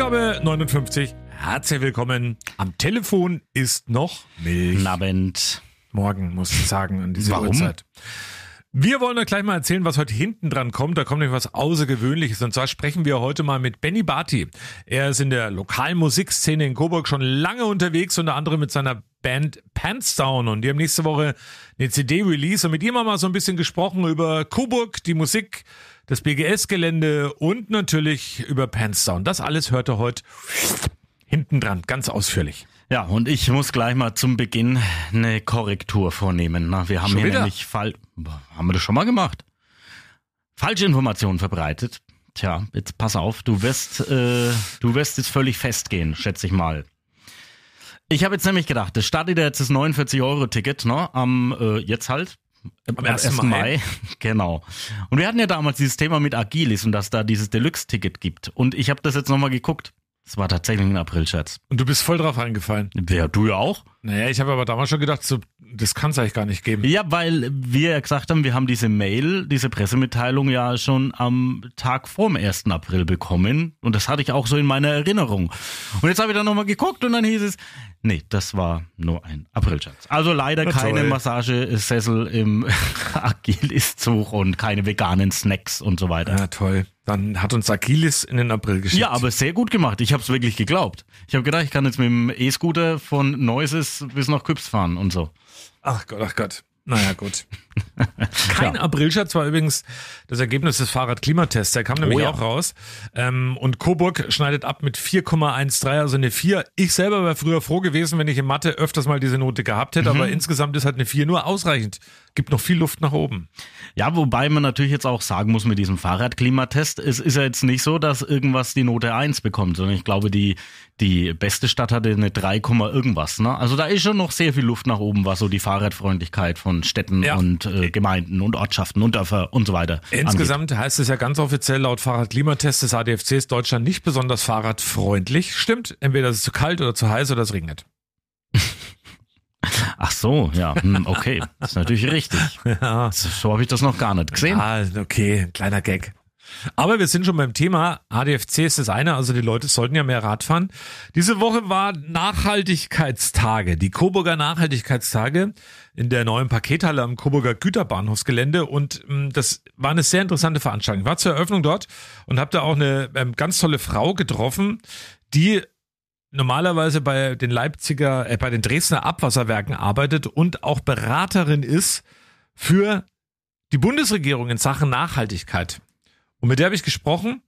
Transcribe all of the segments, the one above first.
Ausgabe 59. Herzlich willkommen. Am Telefon ist noch Milch. Abend. Morgen, muss ich sagen, an dieser Warum? Uhrzeit. Wir wollen euch gleich mal erzählen, was heute hinten dran kommt. Da kommt nämlich was Außergewöhnliches. Und zwar sprechen wir heute mal mit Benny Barty. Er ist in der lokalen Musikszene in Coburg schon lange unterwegs, unter anderem mit seiner Band Pants Down. Und die haben nächste Woche eine CD-Release. Und mit ihm haben wir mal so ein bisschen gesprochen über Coburg, die Musik, das BGS-Gelände und natürlich über Pants Down. Das alles hört er heute hinten dran, ganz ausführlich. Ja, und ich muss gleich mal zum Beginn eine Korrektur vornehmen. Wir haben Schon hier wieder? nämlich Fall, haben wir das schon mal gemacht? Falsche Informationen verbreitet. Tja, jetzt pass auf, du wirst, äh, du wirst jetzt völlig festgehen, schätze ich mal. Ich habe jetzt nämlich gedacht, das startet ja jetzt das 49-Euro-Ticket, ne? Am äh, jetzt halt. Am 1. Mai. Genau. Und wir hatten ja damals dieses Thema mit Agilis und dass da dieses Deluxe-Ticket gibt. Und ich habe das jetzt nochmal geguckt. Es war tatsächlich ein April-Scherz. Und du bist voll drauf eingefallen. Ja, du ja auch. Naja, ich habe aber damals schon gedacht, so, das kann es eigentlich gar nicht geben. Ja, weil wir ja gesagt haben, wir haben diese Mail, diese Pressemitteilung ja schon am Tag vorm 1. April bekommen. Und das hatte ich auch so in meiner Erinnerung. Und jetzt habe ich dann nochmal geguckt und dann hieß es, nee, das war nur ein Aprilscherz. Also leider Na keine. Massagesessel im Agilis-Zug und keine veganen Snacks und so weiter. Ja, toll. Dann hat uns Agilis in den April geschickt. Ja, aber sehr gut gemacht. Ich habe es wirklich geglaubt. Ich habe gedacht, ich kann jetzt mit dem E-Scooter von Neuses bis nach Küps fahren und so. Ach Gott, ach Gott. Naja, gut. Kein Aprilscherz war übrigens das Ergebnis des Fahrradklimatests. Der kam nämlich Oh ja. auch raus. Ähm, und Coburg schneidet ab mit 4,13, also eine 4. Ich selber wäre früher froh gewesen, wenn ich in Mathe öfters mal diese Note gehabt hätte, aber insgesamt ist halt eine 4 nur ausreichend. Gibt noch viel Luft nach oben. Ja, wobei man natürlich jetzt auch sagen muss mit diesem Fahrradklimatest, es ist ja jetzt nicht so, dass irgendwas die Note 1 bekommt, sondern ich glaube, die, die beste Stadt hatte eine 3, Komma irgendwas. Ne? Also da ist schon noch sehr viel Luft nach oben, was so die Fahrradfreundlichkeit von Städten Ja. und Gemeinden und Ortschaften und Dörfer und so weiter angeht. Insgesamt heißt es ja ganz offiziell laut Fahrradklimatest des ADFC ist Deutschland nicht besonders fahrradfreundlich. Stimmt, entweder es ist zu kalt oder zu heiß oder es regnet. Ach so, ja, hm, okay, das ist natürlich richtig. Ja. So habe ich das noch gar nicht gesehen. Ah, okay, ein kleiner Gag. Aber wir sind schon beim Thema. ADFC ist das eine, also die Leute sollten ja mehr Rad fahren. Diese Woche war Nachhaltigkeitstage, die Coburger Nachhaltigkeitstage in der neuen Pakethalle am Coburger Güterbahnhofsgelände und ähm, das war eine sehr interessante Veranstaltung. Ich war zur Eröffnung dort und habe da auch eine ähm, ganz tolle Frau getroffen, die normalerweise bei den Leipziger, äh, bei den Dresdner Abwasserwerken arbeitet und auch Beraterin ist für die Bundesregierung in Sachen Nachhaltigkeit. Und mit der habe ich gesprochen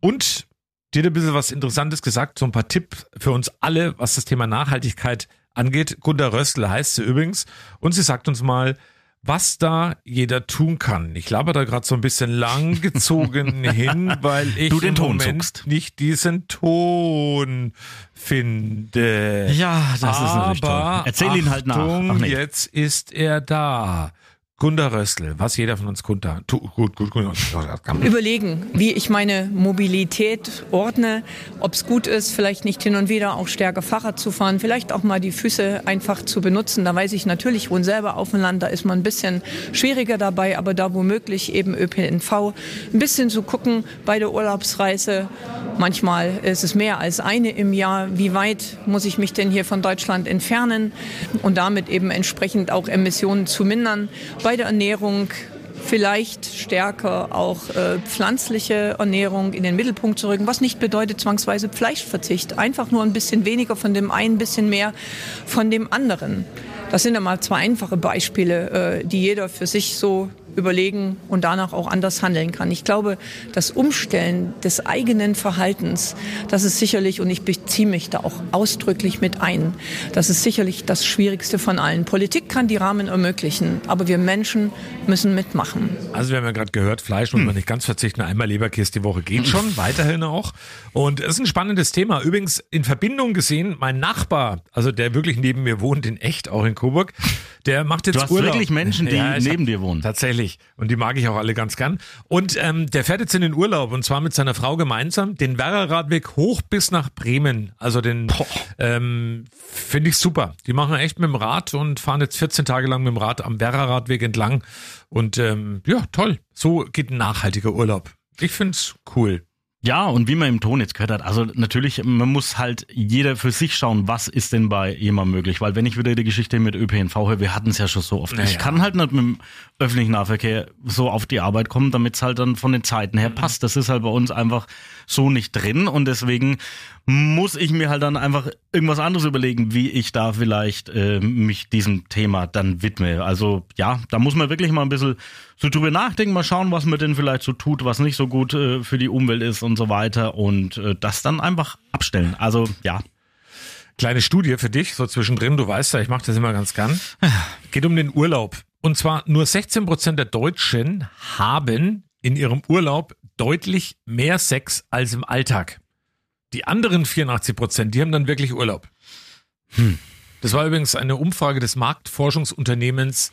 und die hat ein bisschen was Interessantes gesagt, so ein paar Tipps für uns alle, was das Thema Nachhaltigkeit angeht. Gunda Röstl heißt sie übrigens. Und sie sagt uns mal, was da jeder tun kann. Ich laber da gerade so ein bisschen langgezogen hin, weil ich Du den Ton Moment suchst. nicht diesen Ton finde. Ja, das ist natürlich Aber toll. Erzähl ihn halt nach. Achtung, Ach nee. jetzt ist er da. Gunda Röstl, was jeder von uns Gunda. Gut, gut, gut. überlegen, wie ich meine Mobilität ordne, ob es gut ist, vielleicht nicht hin und wieder auch stärker Fahrrad zu fahren, vielleicht auch mal die Füße einfach zu benutzen. Da weiß ich natürlich, ich wohne selber auf dem Land, da ist man ein bisschen schwieriger dabei, aber da womöglich eben ÖPNV. Ein bisschen zu gucken bei der Urlaubsreise. Manchmal ist es mehr als eine im Jahr. Wie weit muss ich mich denn hier von Deutschland entfernen und damit eben entsprechend auch Emissionen zu mindern? Bei der Ernährung vielleicht stärker auch äh, pflanzliche Ernährung in den Mittelpunkt zu rücken, was nicht bedeutet zwangsweise Fleischverzicht, einfach nur ein bisschen weniger von dem einen, ein bisschen mehr von dem anderen. Das sind ja mal zwei einfache Beispiele, äh, die jeder für sich so überlegen und danach auch anders handeln kann. Ich glaube, das Umstellen des eigenen Verhaltens, das ist sicherlich, und ich beziehe mich da auch ausdrücklich mit ein, das ist sicherlich das Schwierigste von allen. Politik kann die Rahmen ermöglichen, aber wir Menschen müssen mitmachen. Also wir haben ja gerade gehört, Fleisch muss man nicht ganz verzichten. Einmal Leberkäse die Woche geht schon, weiterhin auch. Und es ist ein spannendes Thema. Übrigens in Verbindung gesehen, mein Nachbar, also der wirklich neben mir wohnt, in echt, auch in Coburg, der macht jetzt Du hast Urlaub. wirklich Menschen, die ich neben hab- dir wohnen. Tatsächlich. Und die mag ich auch alle ganz gern. Und ähm, der fährt jetzt in den Urlaub und zwar mit seiner Frau gemeinsam den Werra-Radweg hoch bis nach Bremen. Also den ähm, finde ich super. Die machen echt mit dem Rad und fahren jetzt 14 Tage lang mit dem Rad am Werra-Radweg entlang. Und ähm, ja, toll. So geht ein nachhaltiger Urlaub. Ich find's cool. Ja, und wie man im Ton jetzt gehört hat, also natürlich, man muss halt jeder für sich schauen, was ist denn bei jemandem möglich. Weil wenn ich wieder die Geschichte mit ÖPNV höre, wir hatten es ja schon so oft. Naja. Ich kann halt nicht mit dem öffentlichen Nahverkehr so auf die Arbeit kommen, damit es halt dann von den Zeiten her passt. Das ist halt bei uns einfach so nicht drin und deswegen muss ich mir halt dann einfach irgendwas anderes überlegen, wie ich da vielleicht äh, mich diesem Thema dann widme. Also ja, da muss man wirklich mal ein bisschen so drüber nachdenken, mal schauen, was man denn vielleicht so tut, was nicht so gut äh, für die Umwelt ist und so weiter und äh, das dann einfach abstellen. Also ja, Kleine Studie für dich, so zwischendrin, du weißt ja, ich mache das immer ganz gern. Geht um den Urlaub. Und zwar nur 16 Prozent der Deutschen haben in ihrem Urlaub deutlich mehr Sex als im Alltag. Die anderen 84 Prozent, die haben dann wirklich Urlaub. Das war übrigens eine Umfrage des Marktforschungsunternehmens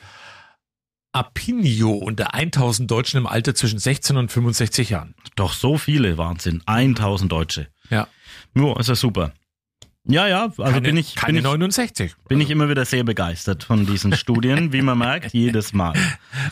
Apinio unter 1000 Deutschen im Alter zwischen 16 und 65 Jahren. doch so viele Wahnsinn, 1000 Deutsche. Ja, Ja, ist ja super. Ja, ja, also keine, bin ich keine bin ich, 69. bin ich immer wieder sehr begeistert von diesen Studien, wie man merkt, jedes Mal.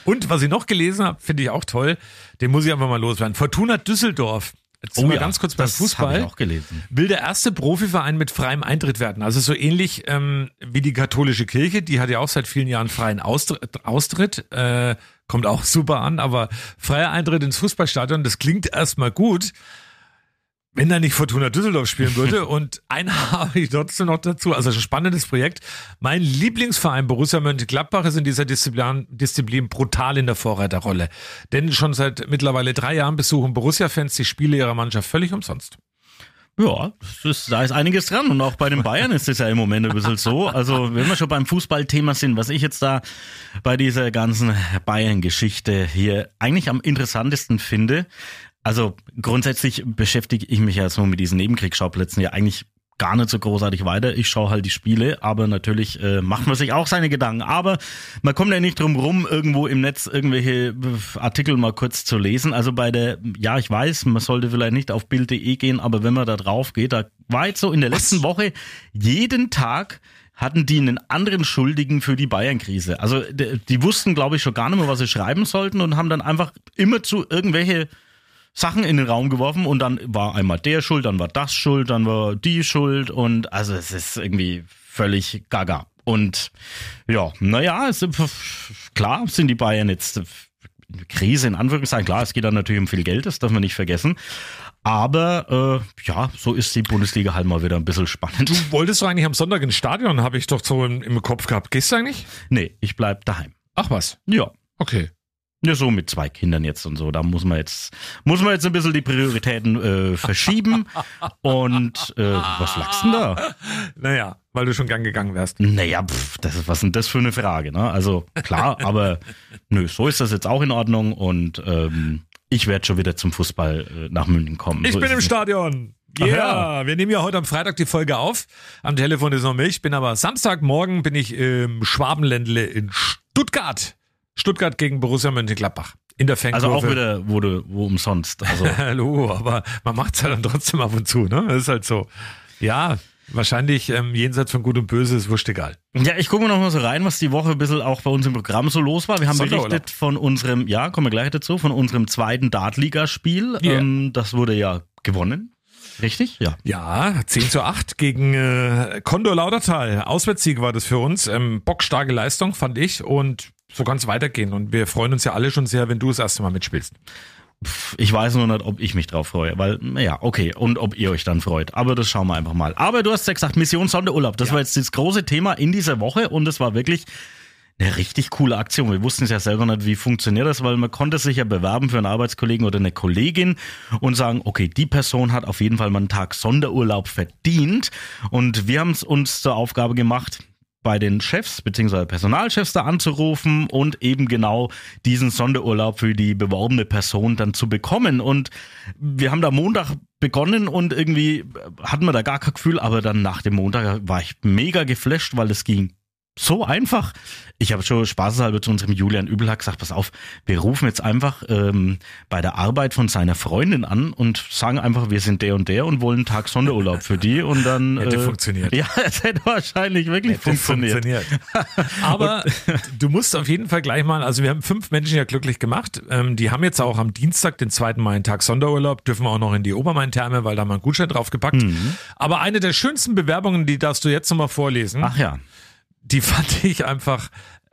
Und was ich noch gelesen habe, finde ich auch toll, den muss ich einfach mal loswerden. Fortuna Düsseldorf. Jetzt sind wir ganz kurz beim Oh Fußball. auch gelesen. Will der erste Profiverein mit freiem Eintritt werden. Also so ähnlich ähm, wie die katholische Kirche, die hat ja auch seit vielen Jahren freien Austritt, Austritt äh, kommt auch super an, aber freier Eintritt ins Fußballstadion, das klingt erstmal gut, wenn da nicht Fortuna Düsseldorf spielen würde. Und einen habe ich trotzdem noch dazu. Also ein spannendes Projekt. Mein Lieblingsverein Borussia Mönchengladbach ist in dieser Disziplin, Disziplin brutal in der Vorreiterrolle. Denn schon seit mittlerweile drei Jahren besuchen Borussia-Fans die Spiele ihrer Mannschaft völlig umsonst. Ja, ist, da ist einiges dran. Und auch bei den Bayern ist es ja im Moment ein bisschen so. Also, wenn wir schon beim Fußballthema sind, was ich jetzt da bei dieser ganzen Bayern-Geschichte hier eigentlich am interessantesten finde, also grundsätzlich beschäftige ich mich ja so mit diesen Nebenkriegsschauplätzen ja eigentlich gar nicht so großartig weiter. Ich schaue halt die Spiele, aber natürlich äh, macht man sich auch seine Gedanken. Aber man kommt ja nicht drum rum, irgendwo im Netz irgendwelche äh, Artikel mal kurz zu lesen. Also bei der, ja, ich weiß, man sollte vielleicht nicht auf Bild.de gehen, aber wenn man da drauf geht, da war jetzt so in der letzten Woche jeden Tag hatten die einen anderen Schuldigen für die Bayern-Krise. Also die, die wussten, glaube ich, schon gar nicht mehr, was sie schreiben sollten und haben dann einfach immer zu irgendwelche Sachen in den Raum geworfen und dann war einmal der schuld, dann war das schuld, dann war die schuld und also es ist irgendwie völlig gaga. Und ja, naja, es, klar sind die Bayern jetzt Krise in Anführungszeichen. Klar, es geht dann natürlich um viel Geld, das darf man nicht vergessen. Aber äh, ja, so ist die Bundesliga halt mal wieder ein bisschen spannend. Du wolltest doch eigentlich am Sonntag ins Stadion, habe ich doch so im, im Kopf gehabt. Gehst du eigentlich? Nee, ich bleib daheim. Ach was. Ja. Okay. Ja, so mit zwei Kindern jetzt und so. Da muss man jetzt, muss man jetzt ein bisschen die Prioritäten äh, verschieben. Und äh, was lachst denn da? Naja, weil du schon gern gegangen wärst. Naja, pff, das ist, was ist denn das für eine Frage, ne? Also klar, aber nö, so ist das jetzt auch in Ordnung und ähm, ich werde schon wieder zum Fußball äh, nach München kommen. Ich so bin im. Stadion. Ja, ja. wir nehmen ja heute am Freitag die Folge auf. Am Telefon ist noch Milch. Bin aber Samstagmorgen bin ich im Schwabenländle in Stuttgart. Stuttgart gegen Borussia Mönchengladbach. In der Fankurve. Also auch wieder, wo, du, wo umsonst. Also Hallo, aber man macht's ja dann trotzdem ab und zu, ne? Das ist halt so. Ja, wahrscheinlich ähm, jenseits von Gut und Böse ist wurscht egal. Ja, ich gucke noch mal so rein, was die Woche ein bisschen auch bei uns im Programm so los war. Wir haben berichtet von unserem, ja, kommen wir gleich dazu, von unserem zweiten Dartligaspiel. Yeah. Ähm, das wurde ja gewonnen. Richtig? Ja. Ja, 10 zu 8 gegen äh, Condor Laudertal. Auswärtssieg war das für uns. Ähm, bockstarke Leistung, fand ich. Und so kann es weitergehen. Und wir freuen uns ja alle schon sehr, wenn du das erste Mal mitspielst. Ich weiß nur nicht, ob ich mich drauf freue, weil, ja, okay, und ob ihr euch dann freut. Aber das schauen wir einfach mal. Aber du hast ja gesagt, Mission Sonderurlaub. Das Ja. war jetzt das große Thema in dieser Woche und es war wirklich Eine richtig coole Aktion. Wir wussten es ja selber nicht, wie funktioniert das, weil man konnte sich ja bewerben für einen Arbeitskollegen oder eine Kollegin und sagen, okay, die Person hat auf jeden Fall mal einen Tag Sonderurlaub verdient. Und wir haben es uns zur Aufgabe gemacht, bei den Chefs bzw. Personalchefs da anzurufen und eben genau diesen Sonderurlaub für die beworbene Person dann zu bekommen. Und wir haben da Montag begonnen und irgendwie hatten wir da gar kein Gefühl, aber dann nach dem Montag war ich mega geflasht, weil es ging so einfach. Ich habe schon spaßeshalber zu unserem Julian Übelhack gesagt, pass auf, wir rufen jetzt einfach ähm, bei der Arbeit von seiner Freundin an und sagen einfach, wir sind der und der und wollen einen Tag Sonderurlaub für die und dann... Hätte äh, funktioniert. Ja, es hätte wahrscheinlich wirklich Hätte funktioniert. Aber du musst auf jeden Fall gleich mal, also wir haben fünf Menschen ja glücklich gemacht. Ähm, die haben jetzt auch am Dienstag, den 2. Mai, einen Tag Sonderurlaub, dürfen auch noch in die Obermain-Therme, weil da mal ein Gutschein draufgepackt. Mhm. Aber eine der schönsten Bewerbungen, die darfst du jetzt nochmal vorlesen, Ach ja. Die fand ich einfach,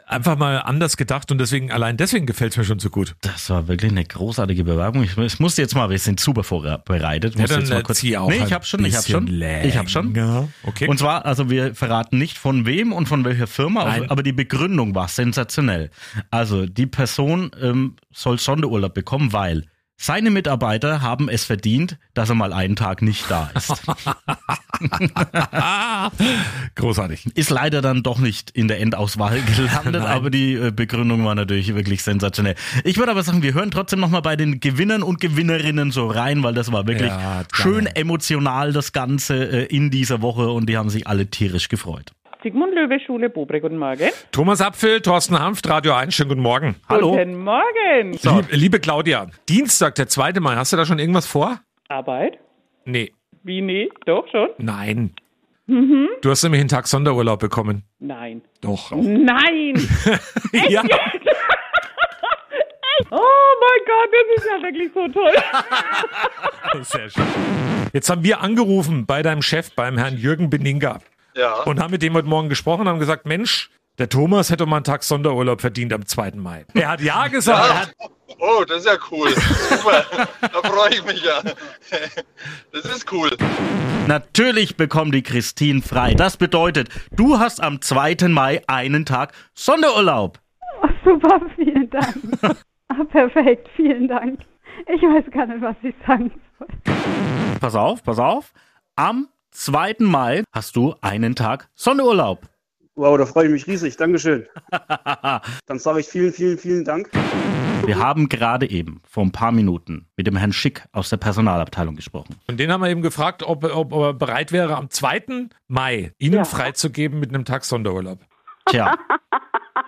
einfach mal anders gedacht und deswegen, allein deswegen gefällt es mir schon so gut. Das war wirklich eine großartige Bewerbung. Ich, ich musste jetzt mal, wir sind super vorbereitet. Ja, dann jetzt mal äh, kurz, zieh auch nee, ich habe schon, ich habe schon, ich habe schon. Okay. Und zwar, also wir verraten nicht von wem und von welcher Firma, Nein. aber die Begründung war sensationell. Also die Person ähm, soll Sonderurlaub bekommen, weil seine Mitarbeiter haben es verdient, dass er mal einen Tag nicht da ist. Großartig. Ist leider dann doch nicht in der Endauswahl gelandet, aber die äh, Begründung war natürlich wirklich sensationell. Ich würde aber sagen, wir hören trotzdem nochmal bei den Gewinnern und Gewinnerinnen so rein, weil das war wirklich Ja, schön emotional das Ganze äh, in dieser Woche und die haben sich alle tierisch gefreut. Sigmund Löwe Schule Bobre, guten Morgen. Thomas Apfel, Thorsten Hanft, Radio 1, schönen guten Morgen. Hallo. Guten Morgen. Lieb, liebe Claudia, Dienstag, der 2. Mai, hast du da schon irgendwas vor? Arbeit? Nee. Wie, nee? Doch schon? Nein. Mhm. Du hast nämlich einen Tag Sonderurlaub bekommen. Nein. Doch. Nein! ja. Oh mein Gott, das ist ja wirklich so toll. Sehr schön. Jetzt haben wir angerufen bei deinem Chef, beim Herrn Jürgen Beninga. Ja. Und haben mit dem heute Morgen gesprochen und haben gesagt, Mensch, der Thomas hätte mal einen Tag Sonderurlaub verdient am 2. Mai. Er hat ja gesagt. Hat, Oh, das ist ja cool. Super. da freue ich mich ja. Das ist cool. Natürlich bekommt die Christine frei. Das bedeutet, du hast am 2. Mai einen Tag Sonderurlaub. Super, vielen Dank. ah, perfekt, vielen Dank. Ich weiß gar nicht, was ich sagen soll. Pass auf, pass auf. Am 2. Mai hast du einen Tag Sonderurlaub. Wow, da freue ich mich riesig. Dankeschön. Dann sage ich vielen, vielen, vielen Dank. Wir haben gerade eben vor ein paar Minuten mit dem Herrn Schick aus der Personalabteilung gesprochen. und den haben wir eben gefragt, ob, ob, ob er bereit wäre, am 2. Mai Ihnen freizugeben mit einem Tag Sonderurlaub. Tja.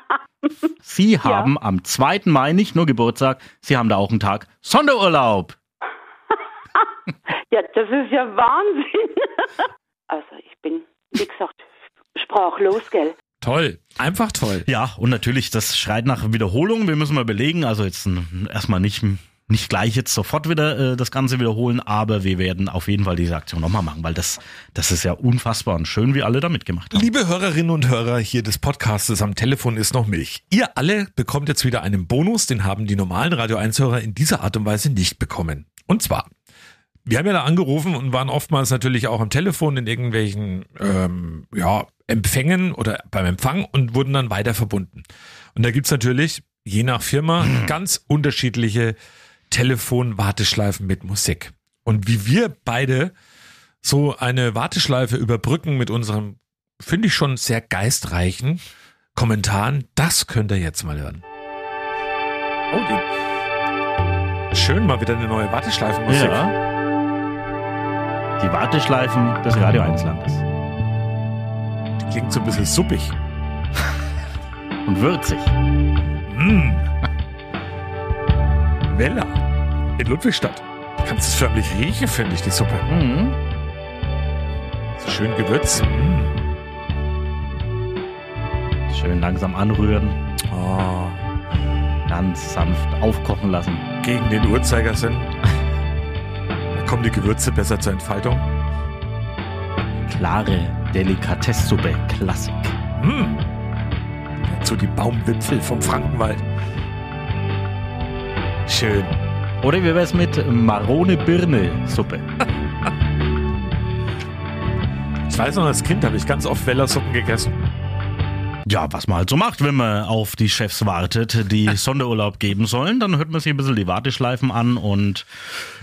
Sie haben am 2. Mai nicht nur Geburtstag, Sie haben da auch einen Tag Sonderurlaub. Ja, das ist ja Wahnsinn. Also ich bin, wie gesagt, sprachlos, gell? Toll. Einfach toll. Ja, und natürlich, das schreit nach Wiederholung. Wir müssen mal belegen, also jetzt erstmal nicht, nicht gleich jetzt sofort wieder äh, das Ganze wiederholen, aber wir werden auf jeden Fall diese Aktion nochmal machen, weil das, das ist ja unfassbar und schön, wie alle da mitgemacht haben. Liebe Hörerinnen und Hörer hier des Podcastes am Telefon ist noch Milch. Ihr alle bekommt jetzt wieder einen Bonus, den haben die normalen Radio 1 Hörer in dieser Art und Weise nicht bekommen. Und zwar, wir haben ja da angerufen und waren oftmals natürlich auch am Telefon in irgendwelchen ähm, ja, Empfängen oder beim Empfang und wurden dann weiter verbunden. Und da gibt's natürlich, je nach Firma, ganz unterschiedliche Telefonwarteschleifen mit Musik. Und wie wir beide so eine Warteschleife überbrücken mit unserem, finde ich schon sehr geistreichen Kommentaren, das könnt ihr jetzt mal hören. Oh, die. Schön, mal wieder eine neue Warteschleifenmusik. Ja. Die Warteschleifen des Radio 1 Landes. Klingt so ein bisschen suppig. Und würzig. Mmh. Wella in Ludwigstadt. Du kannst es förmlich riechen, finde ich, die Suppe. Mhm. So schön gewürzt. Mmh. Schön langsam anrühren, Oh, ganz sanft aufkochen lassen. gegen den Uhrzeigersinn. Kommen die Gewürze besser zur Entfaltung. Klare Delikatesssuppe, Klassik. Mmh. Dazu die Baumwipfel vom Frankenwald. Schön. Oder wie wär's mit Marone-Birne-Suppe? Ich weiß noch, als Kind habe ich ganz oft Wellersuppen gegessen. Ja, was man halt so macht, wenn man auf die Chefs wartet, die Sonderurlaub geben sollen, dann hört man sich ein bisschen die Warteschleifen an und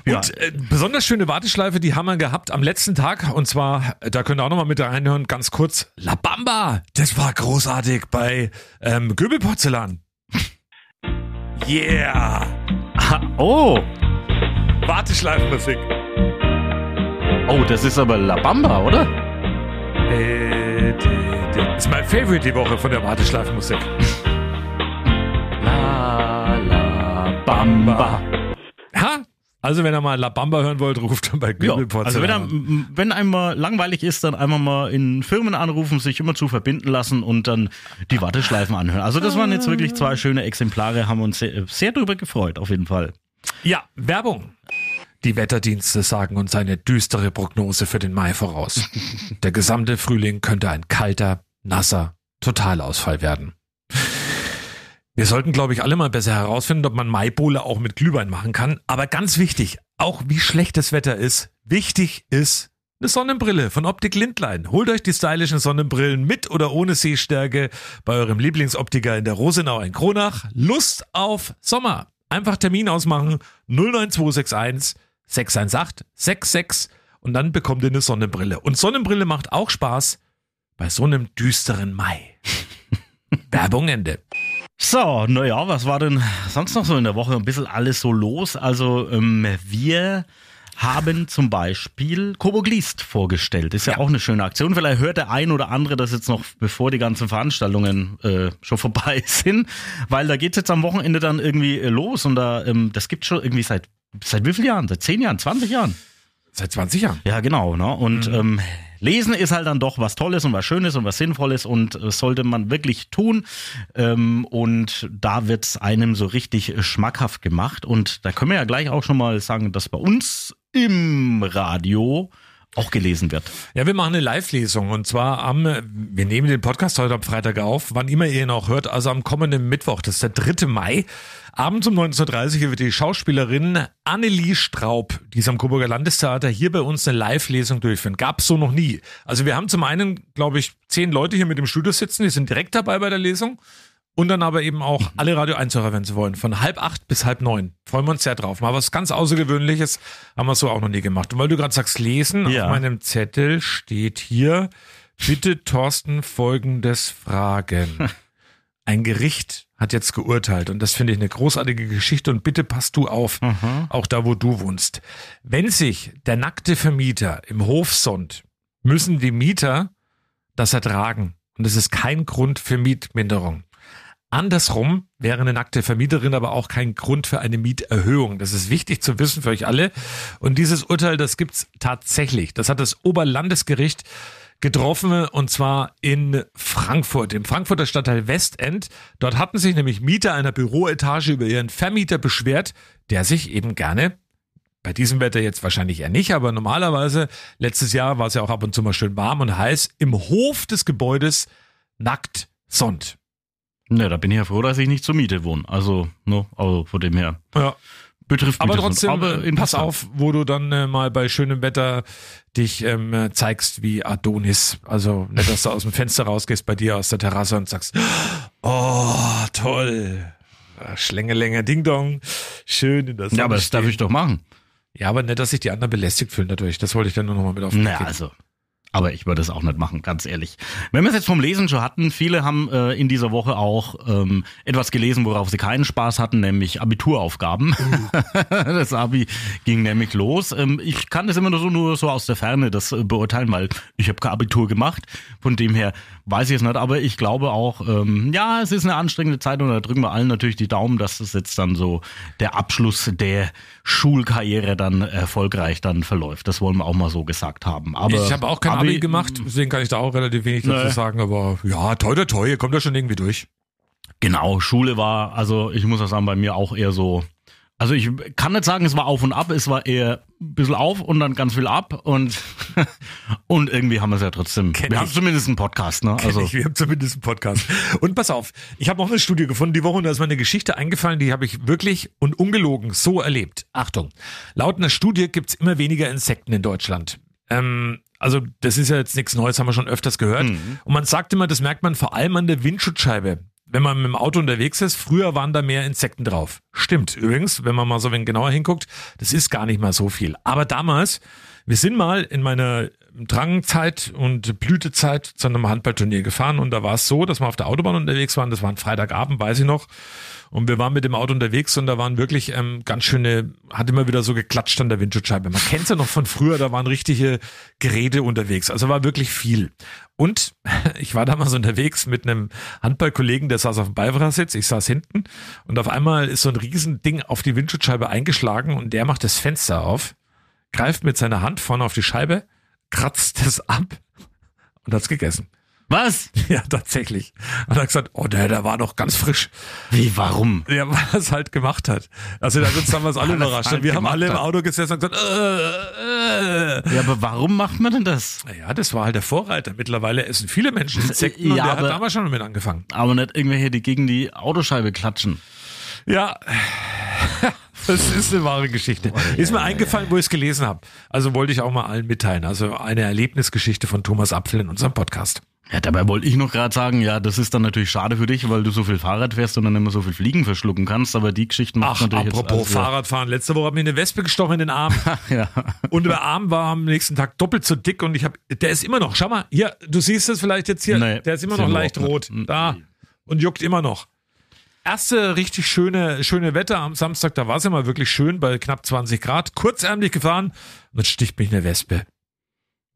ja, Und äh, besonders schöne Warteschleife, die haben wir gehabt am letzten Tag. Und zwar, da könnt ihr auch nochmal mit reinhören, ganz kurz. La Bamba, das war großartig bei ähm, Göbelporzellan. Yeah! oh, Warteschleifenmusik. oh, das ist aber La Bamba, oder? Äh, d- Das ist mein Favorite die Woche von der Warteschleifenmusik. La La Bamba. Ha? Also wenn ihr mal La Bamba hören wollt, ruft dann bei Ja, Göbelporzellan. also wenn, er, wenn einem mal langweilig ist, dann einmal mal in Firmen anrufen, sich immer zu verbinden lassen und dann die Warteschleifen anhören. Also das waren jetzt wirklich zwei schöne Exemplare, haben uns sehr, sehr drüber gefreut, auf jeden Fall. Ja, Werbung. Die Wetterdienste sagen uns eine düstere Prognose für den Mai voraus. Der gesamte Frühling könnte ein kalter, nasser Totalausfall werden. Wir sollten, glaube ich, alle mal besser herausfinden, ob man Maibowle auch mit Glühwein machen kann. Aber ganz wichtig, auch wie schlecht das Wetter ist, wichtig ist eine Sonnenbrille von Optik Lindlein. Holt euch die stylischen Sonnenbrillen mit oder ohne Sehstärke bei eurem Lieblingsoptiker in der Rosenau in Kronach. Lust auf Sommer. Einfach Termin ausmachen 09261 618 66 und dann bekommt ihr eine Sonnenbrille. Und Sonnenbrille macht auch Spaß bei so einem düsteren Mai. Werbung Ende. So, naja, was war denn sonst noch so in der Woche? Ein bisschen alles so los. Also ähm, wir haben zum Beispiel Kobo Glist vorgestellt. Ist ja, auch eine schöne Aktion. Vielleicht hört der ein oder andere das jetzt noch, bevor die ganzen Veranstaltungen äh, schon vorbei sind, weil da geht's jetzt am Wochenende dann irgendwie äh, los und da ähm, das gibt schon irgendwie seit seit wie vielen Jahren? Seit zehn Jahren, 20 Jahren? Seit 20 Jahren. Ja, genau. Ne? Und ähm, Lesen ist halt dann doch was Tolles und was Schönes und was Sinnvolles und äh, sollte man wirklich tun. Ähm, und da wird's einem so richtig schmackhaft gemacht. Und da können wir ja gleich auch schon mal sagen, dass bei uns im Radio auch gelesen wird. Ja, wir machen eine Live-Lesung und zwar am, wir nehmen den Podcast heute am Freitag auf, wann immer ihr ihn auch hört, also am kommenden Mittwoch, das ist der 3. Mai. Abends um 19.30 Uhr wird die Schauspielerin Annelie Straub, die ist am Coburger Landestheater, hier bei uns eine Live-Lesung durchführen. Gab's so noch nie. Also wir haben zum einen, glaube ich, zehn Leute hier mit im Studio sitzen, die sind direkt dabei bei der Lesung. Und dann aber eben auch alle Radio 1 Hörer, wenn sie wollen, von halb acht bis halb neun. Freuen wir uns sehr drauf. Mal was ganz Außergewöhnliches haben wir so auch noch nie gemacht. Und weil du gerade sagst, lesen, Ja. auf meinem Zettel steht hier, bitte Thorsten folgendes fragen. Ein Gericht hat jetzt geurteilt und das finde ich eine großartige Geschichte und bitte passt du auf, auch da, wo du wohnst. Wenn sich der nackte Vermieter im Hof sonnt, müssen die Mieter das ertragen und es ist kein Grund für Mietminderung. Andersrum wäre eine nackte Vermieterin aber auch kein Grund für eine Mieterhöhung. Das ist wichtig zu wissen für euch alle. Und dieses Urteil, das gibt's tatsächlich. Das hat das Oberlandesgericht getroffen und zwar in Frankfurt, im Frankfurter Stadtteil Westend. Dort hatten sich nämlich Mieter einer Büroetage über ihren Vermieter beschwert, der sich eben gerne bei diesem Wetter jetzt wahrscheinlich eher nicht, aber normalerweise, letztes Jahr war es ja auch ab und zu mal schön warm und heiß, im Hof des Gebäudes nackt sonnt. Ne, da bin ich ja froh, dass ich nicht zur Miete wohne. Also, ne, also von dem her. Ja. Betrifft Aber mich das trotzdem, nicht. äh, pass auf, wo du dann äh, mal bei schönem Wetter dich ähm, äh, zeigst wie Adonis. Also nicht, dass du aus dem Fenster rausgehst bei dir aus der Terrasse und sagst, oh, toll. Schlängelänger Ding Dong. Schön in der Sonne Ja, aber das darf ich doch machen. Ja, aber nicht, dass sich die anderen belästigt fühlen dadurch. Das wollte ich dann nur noch mal mit auf den Weg Naja, also. Aber ich würde es auch nicht machen, ganz ehrlich. Wenn wir es jetzt vom Lesen schon hatten, viele haben äh, in dieser Woche auch ähm, etwas gelesen, worauf sie keinen Spaß hatten, nämlich Abituraufgaben. das Abi ging nämlich los. Ähm, ich kann das immer nur so, nur so aus der Ferne das äh, beurteilen, weil ich habe kein Abitur gemacht. Von dem her weiß ich es nicht. Aber ich glaube auch, ähm, ja, es ist eine anstrengende Zeit und da drücken wir allen natürlich die Daumen, dass das jetzt dann so der Abschluss der Schulkarriere dann erfolgreich dann verläuft. Das wollen wir auch mal so gesagt haben. Aber ich habe auch kein Abi, Abi gemacht, deswegen kann ich da auch relativ wenig dazu Nee. sagen, aber ja, toi, toi, toi, ihr kommt da schon irgendwie durch. Genau, Schule war, also ich muss auch sagen, bei mir auch eher so. Also ich kann nicht sagen, es war auf und ab, es war eher ein bisschen auf und dann ganz viel ab und, und irgendwie haben wir es ja trotzdem. Kenn wir ich. haben zumindest einen Podcast, ne? Also, Also ich, wir haben zumindest einen Podcast. Und pass auf, ich habe noch eine Studie gefunden die Woche und da ist mir eine Geschichte eingefallen, die habe ich wirklich und ungelogen so erlebt. Achtung, laut einer Studie gibt's immer weniger Insekten in Deutschland. Ähm, Also das ist ja jetzt nichts Neues, haben wir schon öfters gehört. Mhm. Und man sagt immer, das merkt man vor allem an der Windschutzscheibe. Wenn man mit dem Auto unterwegs ist, früher waren da mehr Insekten drauf. Stimmt übrigens, wenn man mal so wenig genauer hinguckt, das ist gar nicht mal so viel. Aber damals, wir sind mal in meiner Drangzeit und Blütezeit zu einem Handballturnier gefahren und da war es so, dass wir auf der Autobahn unterwegs waren. Das war ein Freitagabend, weiß ich noch. Und wir waren mit dem Auto unterwegs und da waren wirklich ähm, ganz schöne, hat immer wieder so geklatscht an der Windschutzscheibe. Man kennt ja noch von früher, da waren richtige Geräte unterwegs. Also war wirklich viel. Und ich war damals unterwegs mit einem Handballkollegen, der saß auf dem Beifahrersitz, ich saß hinten und auf einmal ist so ein Riesending auf die Windschutzscheibe eingeschlagen und der macht das Fenster auf, greift mit seiner Hand vorne auf die Scheibe, kratzt es ab und hat's gegessen. Was? Ja, tatsächlich. Und er hat gesagt, oh, der, der war noch ganz frisch. Wie, warum? Ja, weil er es halt gemacht hat. Also da sind damals alle Weil er's überrascht. halt Und wir haben alle im hat. Auto gesessen und gesagt, äh, äh. Ja, aber warum macht man denn das? Naja, das war halt der Vorreiter. Mittlerweile essen viele Menschen Insekten und Ja, der hat aber- damals schon damit angefangen. Aber nicht irgendwelche, die gegen die Autoscheibe klatschen. Ja, das ist eine wahre Geschichte. Ist mir eingefallen, wo ich es gelesen habe. Also wollte ich auch mal allen mitteilen. Also eine Erlebnisgeschichte von Thomas Apfel in unserem Podcast. Ja, dabei wollte ich noch gerade sagen, ja, das ist dann natürlich schade für dich, weil du so viel Fahrrad fährst und dann immer so viel Fliegen verschlucken kannst, aber die Geschichten macht Ach, natürlich apropos jetzt also, Fahrradfahren. Letzte Woche hat mir eine Wespe gestochen in den Arm. ja. Und der Arm war am nächsten Tag doppelt so dick und ich habe, der ist immer noch, schau mal, hier, du siehst es vielleicht jetzt hier, Nee, der ist immer noch leicht rot. Mhm. Da. Und juckt immer noch. Erste richtig schöne, schöne Wetter am Samstag, da war es immer wirklich schön bei knapp 20 Grad, kurzärmlich gefahren und dann sticht mich eine Wespe.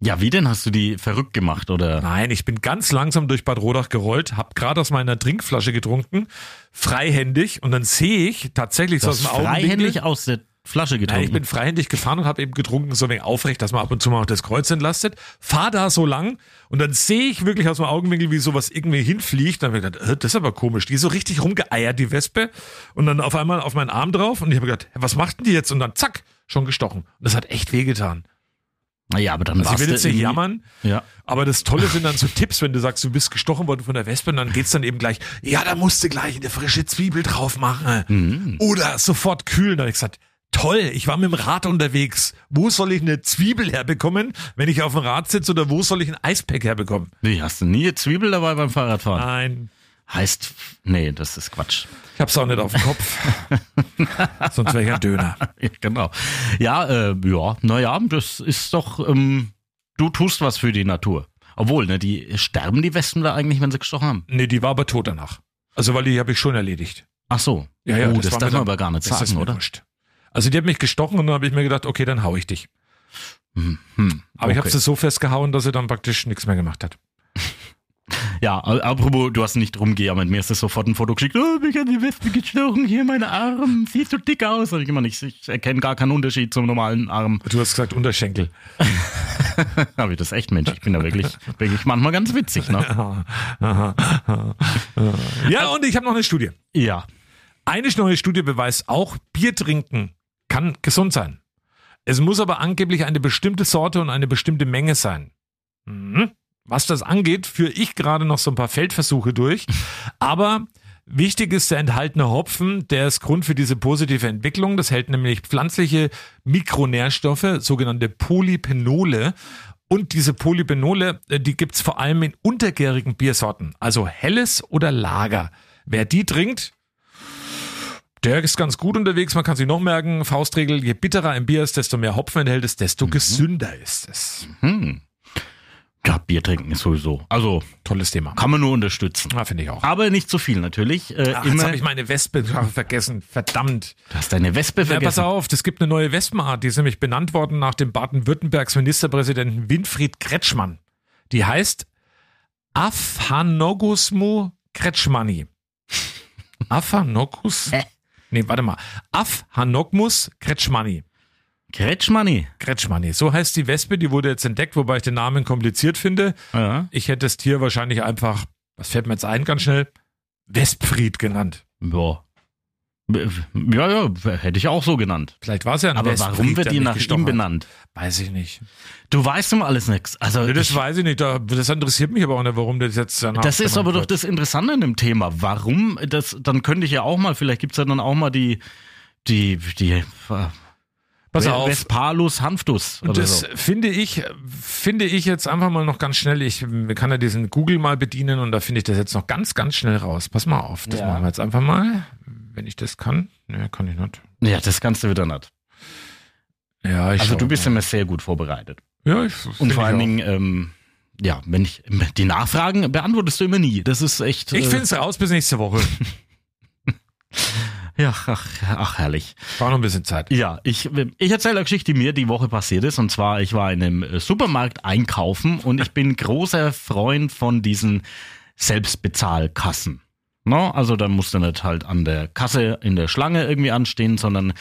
Ja, wie denn? Hast du die verrückt gemacht oder? Nein, ich bin ganz langsam durch Bad Rodach gerollt, hab gerade aus meiner Trinkflasche getrunken, freihändig und dann sehe ich tatsächlich so aus dem Augenwinkel. freihändig aus der Flasche getrunken. ich bin freihändig gefahren und habe eben getrunken, so wenig aufrecht, dass man ab und zu mal auch das Kreuz entlastet. Fahr da so lang und dann sehe ich wirklich aus dem Augenwinkel, wie sowas irgendwie hinfliegt. Dann habe ich gedacht, äh, das ist aber komisch. Die ist so richtig rumgeeiert, die Wespe. Und dann auf einmal auf meinen Arm drauf und ich habe gedacht, was macht denn die jetzt? Und dann zack, schon gestochen. Und das hat echt wehgetan. naja, aber dann Also ich warst will du jetzt nicht jammern, Ja. aber das Tolle sind dann so Tipps, wenn du sagst, du bist gestochen worden von der Wespe und dann geht's dann eben gleich, ja, da musst du gleich eine frische Zwiebel drauf machen. Mhm. Oder sofort kühlen. Da habe ich gesagt, toll, ich war mit dem Rad unterwegs. Wo soll ich eine Zwiebel herbekommen, wenn ich auf dem Rad sitze oder wo soll ich ein Eispack herbekommen? Wie, hast du nie eine Zwiebel dabei beim Fahrradfahren? Nein, Heißt, nee, das ist Quatsch. ich hab's auch nicht auf dem Kopf. Sonst wäre ich ein Döner. Genau. Ja, äh, ja, naja, das ist doch, ähm, du tust was für die Natur. Obwohl, ne, die sterben die Wespen da eigentlich, wenn sie gestochen haben. Nee, die war aber tot danach. Also, weil die habe ich schon erledigt. Ach so. Ja, ja, oh, das das, darf man aber gar nicht sagen, oder? wurscht. Also, die hat mich gestochen und dann habe ich mir gedacht, okay, dann hau ich dich. Hm, hm, Aber ich habe okay. sie so festgehauen, dass sie dann praktisch nichts mehr gemacht hat. Ja, apropos, du hast nicht rumgejammert. Mir ist das sofort ein Foto geschickt. Oh, mich hat die Wespe gestochen, hier meine Arm. Siehst so dick aus. Sag ich immer nicht. Ich erkenne gar keinen Unterschied zum normalen Arm. Du hast gesagt Unterschenkel. Aber das ist echt Mensch. Ich bin da wirklich, wirklich manchmal ganz witzig, ne? Ja, und ich habe noch eine Studie. Ja. Eine neue Studie beweist auch, Bier trinken kann gesund sein. Es muss aber angeblich eine bestimmte Sorte und eine bestimmte Menge sein. Mhm. Was das angeht, führe ich gerade noch so ein paar Feldversuche durch. Aber wichtig ist der enthaltene Hopfen, der ist Grund für diese positive Entwicklung. Das hält nämlich pflanzliche Mikronährstoffe, sogenannte Polypenole. Und diese Polypenole, äh, die gibt's vor allem in untergärigen Biersorten, also helles oder Lager. Wer die trinkt, der ist ganz gut unterwegs. Man kann sich noch merken, Faustregel, je bitterer ein Bier ist, desto mehr Hopfen enthält es, desto gesünder ist es. Hm. Ja, Bier trinken ist sowieso. Also, Tolles Thema. kann man nur unterstützen. Ja, finde ich auch. Aber nicht zu viel natürlich. Äh, Ach, jetzt habe ich meine Wespe vergessen. Verdammt. du hast deine Wespe Ja, pass vergessen. auf, es gibt eine neue Wespenart, die ist nämlich benannt worden nach dem Baden-Württembergs Ministerpräsidenten Winfried Kretschmann. Die heißt Aphanogusmu Kretschmanni. Aphanogus? Nee, warte mal. Aphanogmus Kretschmanni. Kretschmanni. Kretschmanni. So heißt die Wespe, die wurde jetzt entdeckt, wobei ich den Namen kompliziert finde. Ja. Ich hätte das Tier wahrscheinlich einfach, was fällt mir jetzt ein, ganz schnell, Wespfried genannt. Ja. Ja, ja, hätte ich auch so genannt. Vielleicht war es ja ein Aber Wespfried, warum wird die nach ihm hat. benannt? Weiß ich nicht. Du weißt um alles nichts. Also Nee, das ich, weiß ich nicht. Da- Das interessiert mich aber auch nicht, warum das jetzt danach das ist aber benannt doch wird. das Interessante an dem Thema. Warum? Das, dann könnte ich ja auch mal, vielleicht gibt's ja dann auch mal die, die, die, äh, Pass auf. Vespalus hanftus. Das so. finde ich, finde ich jetzt einfach mal noch ganz schnell. Ich kann ja diesen Google mal bedienen und da finde ich das jetzt noch ganz, ganz schnell raus. Pass mal auf, das Ja. machen wir jetzt einfach mal, wenn ich das kann. Ne, kann ich nicht. Ja, das kannst du wieder nicht. Ja, ich Also du bist mal. immer sehr gut vorbereitet. Ja, ich Und vor allen. Dingen, ähm, ja, wenn ich die Nachfragen beantwortest du immer nie. Das ist echt. Ich äh, finde es raus bis nächste Woche. Ja, ach, ach herrlich. War noch ein bisschen Zeit. Ja, ich, ich erzähle eine Geschichte, die mir die Woche passiert ist. Und zwar, ich war in einem äh, Supermarkt einkaufen und ich bin großer Freund von diesen Selbstbezahlkassen. No, also da musst du nicht halt an der Kasse in der Schlange irgendwie anstehen, sondern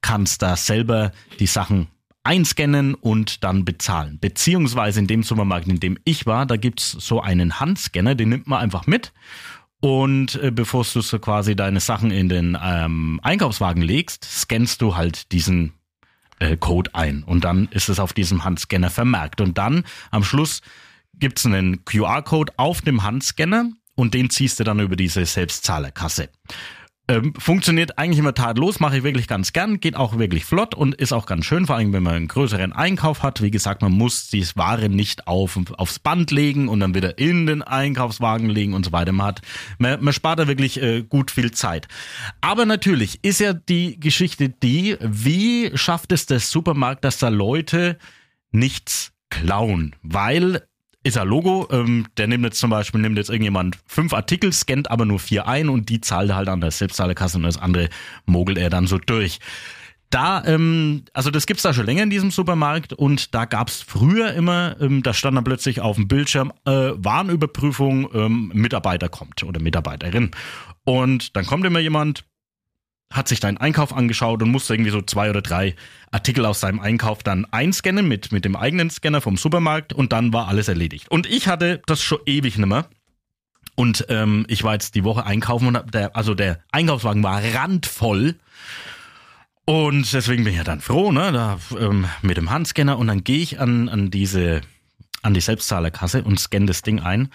kannst da selber die Sachen einscannen und dann bezahlen. Beziehungsweise in dem Supermarkt, in dem ich war, da gibt's so einen Handscanner, den nimmt man einfach mit. Und äh, bevor du so quasi deine Sachen in den ähm, Einkaufswagen legst, scannst du halt diesen äh, Code ein. Und dann ist es auf diesem Handscanner vermerkt. Und dann am Schluss gibt's einen QR-Code auf dem Handscanner und den ziehst du dann über diese Selbstzahlerkasse. Ähm, funktioniert eigentlich immer tadellos, mache ich wirklich ganz gern, geht auch wirklich flott und ist auch ganz schön, vor allem wenn man einen größeren Einkauf hat. Wie gesagt, man muss die Ware nicht auf, aufs Band legen und dann wieder in den Einkaufswagen legen und so weiter. Man, hat, man, man spart da wirklich äh, gut viel Zeit. Aber natürlich ist ja die Geschichte die, wie schafft es der Supermarkt, dass da Leute nichts klauen? Weil ist ein Logo, ähm, der nimmt jetzt zum Beispiel, nimmt jetzt irgendjemand fünf Artikel, scannt aber nur vier ein und die zahlt er halt an der Selbstzahlerkasse und das andere mogelt er dann so durch. Da, ähm, also das gibt's da schon länger in diesem Supermarkt und da gab's früher immer, ähm, da stand dann plötzlich auf dem Bildschirm äh, Warenüberprüfung, ähm, Mitarbeiter kommt oder Mitarbeiterin. Und dann kommt immer jemand, hat sich deinen Einkauf angeschaut und musste irgendwie so zwei oder drei Artikel aus seinem Einkauf dann einscannen mit, mit dem eigenen Scanner vom Supermarkt und dann war alles erledigt. Und ich hatte das schon ewig nimmer. Und ähm, ich war jetzt die Woche einkaufen und der, also der Einkaufswagen war randvoll. Und deswegen bin ich ja dann froh, ne, da ähm, mit dem Handscanner und dann gehe ich an, an diese, an die Selbstzahlerkasse und scanne das Ding ein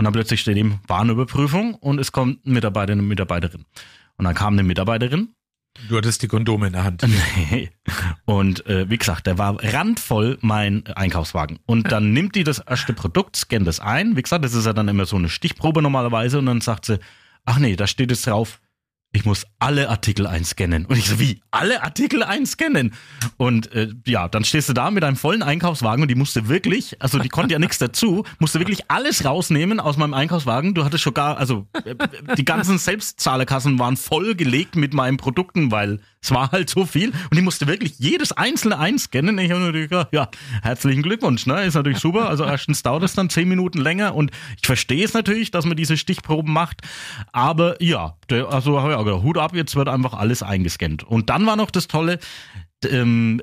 und dann plötzlich steht eben Warenüberprüfung und es kommt ein Mitarbeiter, eine Mitarbeiterin. Und dann kam eine Mitarbeiterin Du hattest die Kondome in der Hand. Nee. Und äh, wie gesagt, der war randvoll mein Einkaufswagen. Und dann nimmt die das erste Produkt, scannt das ein. Wie gesagt, das ist ja dann immer so eine Stichprobe normalerweise. Und dann sagt sie, ach nee, da steht jetzt drauf, ich muss alle Artikel einscannen. Und ich so, wie? Alle Artikel einscannen? Und äh, ja, dann stehst du da mit einem vollen Einkaufswagen und die musste wirklich, also die konnte ja nichts dazu, musste wirklich alles rausnehmen aus meinem Einkaufswagen. Du hattest schon gar, also äh, die ganzen Selbstzahlerkassen waren vollgelegt mit meinen Produkten, weil es war halt so viel. Und die musste wirklich jedes einzelne einscannen. Ich habe natürlich gedacht, ja, herzlichen Glückwunsch, ne? Ist natürlich super. Also erstens dauert es dann zehn Minuten länger und ich verstehe es natürlich, dass man diese Stichproben macht. Aber ja, der, also ja, Hut ab, jetzt wird einfach alles eingescannt. Und dann war noch das Tolle, ähm,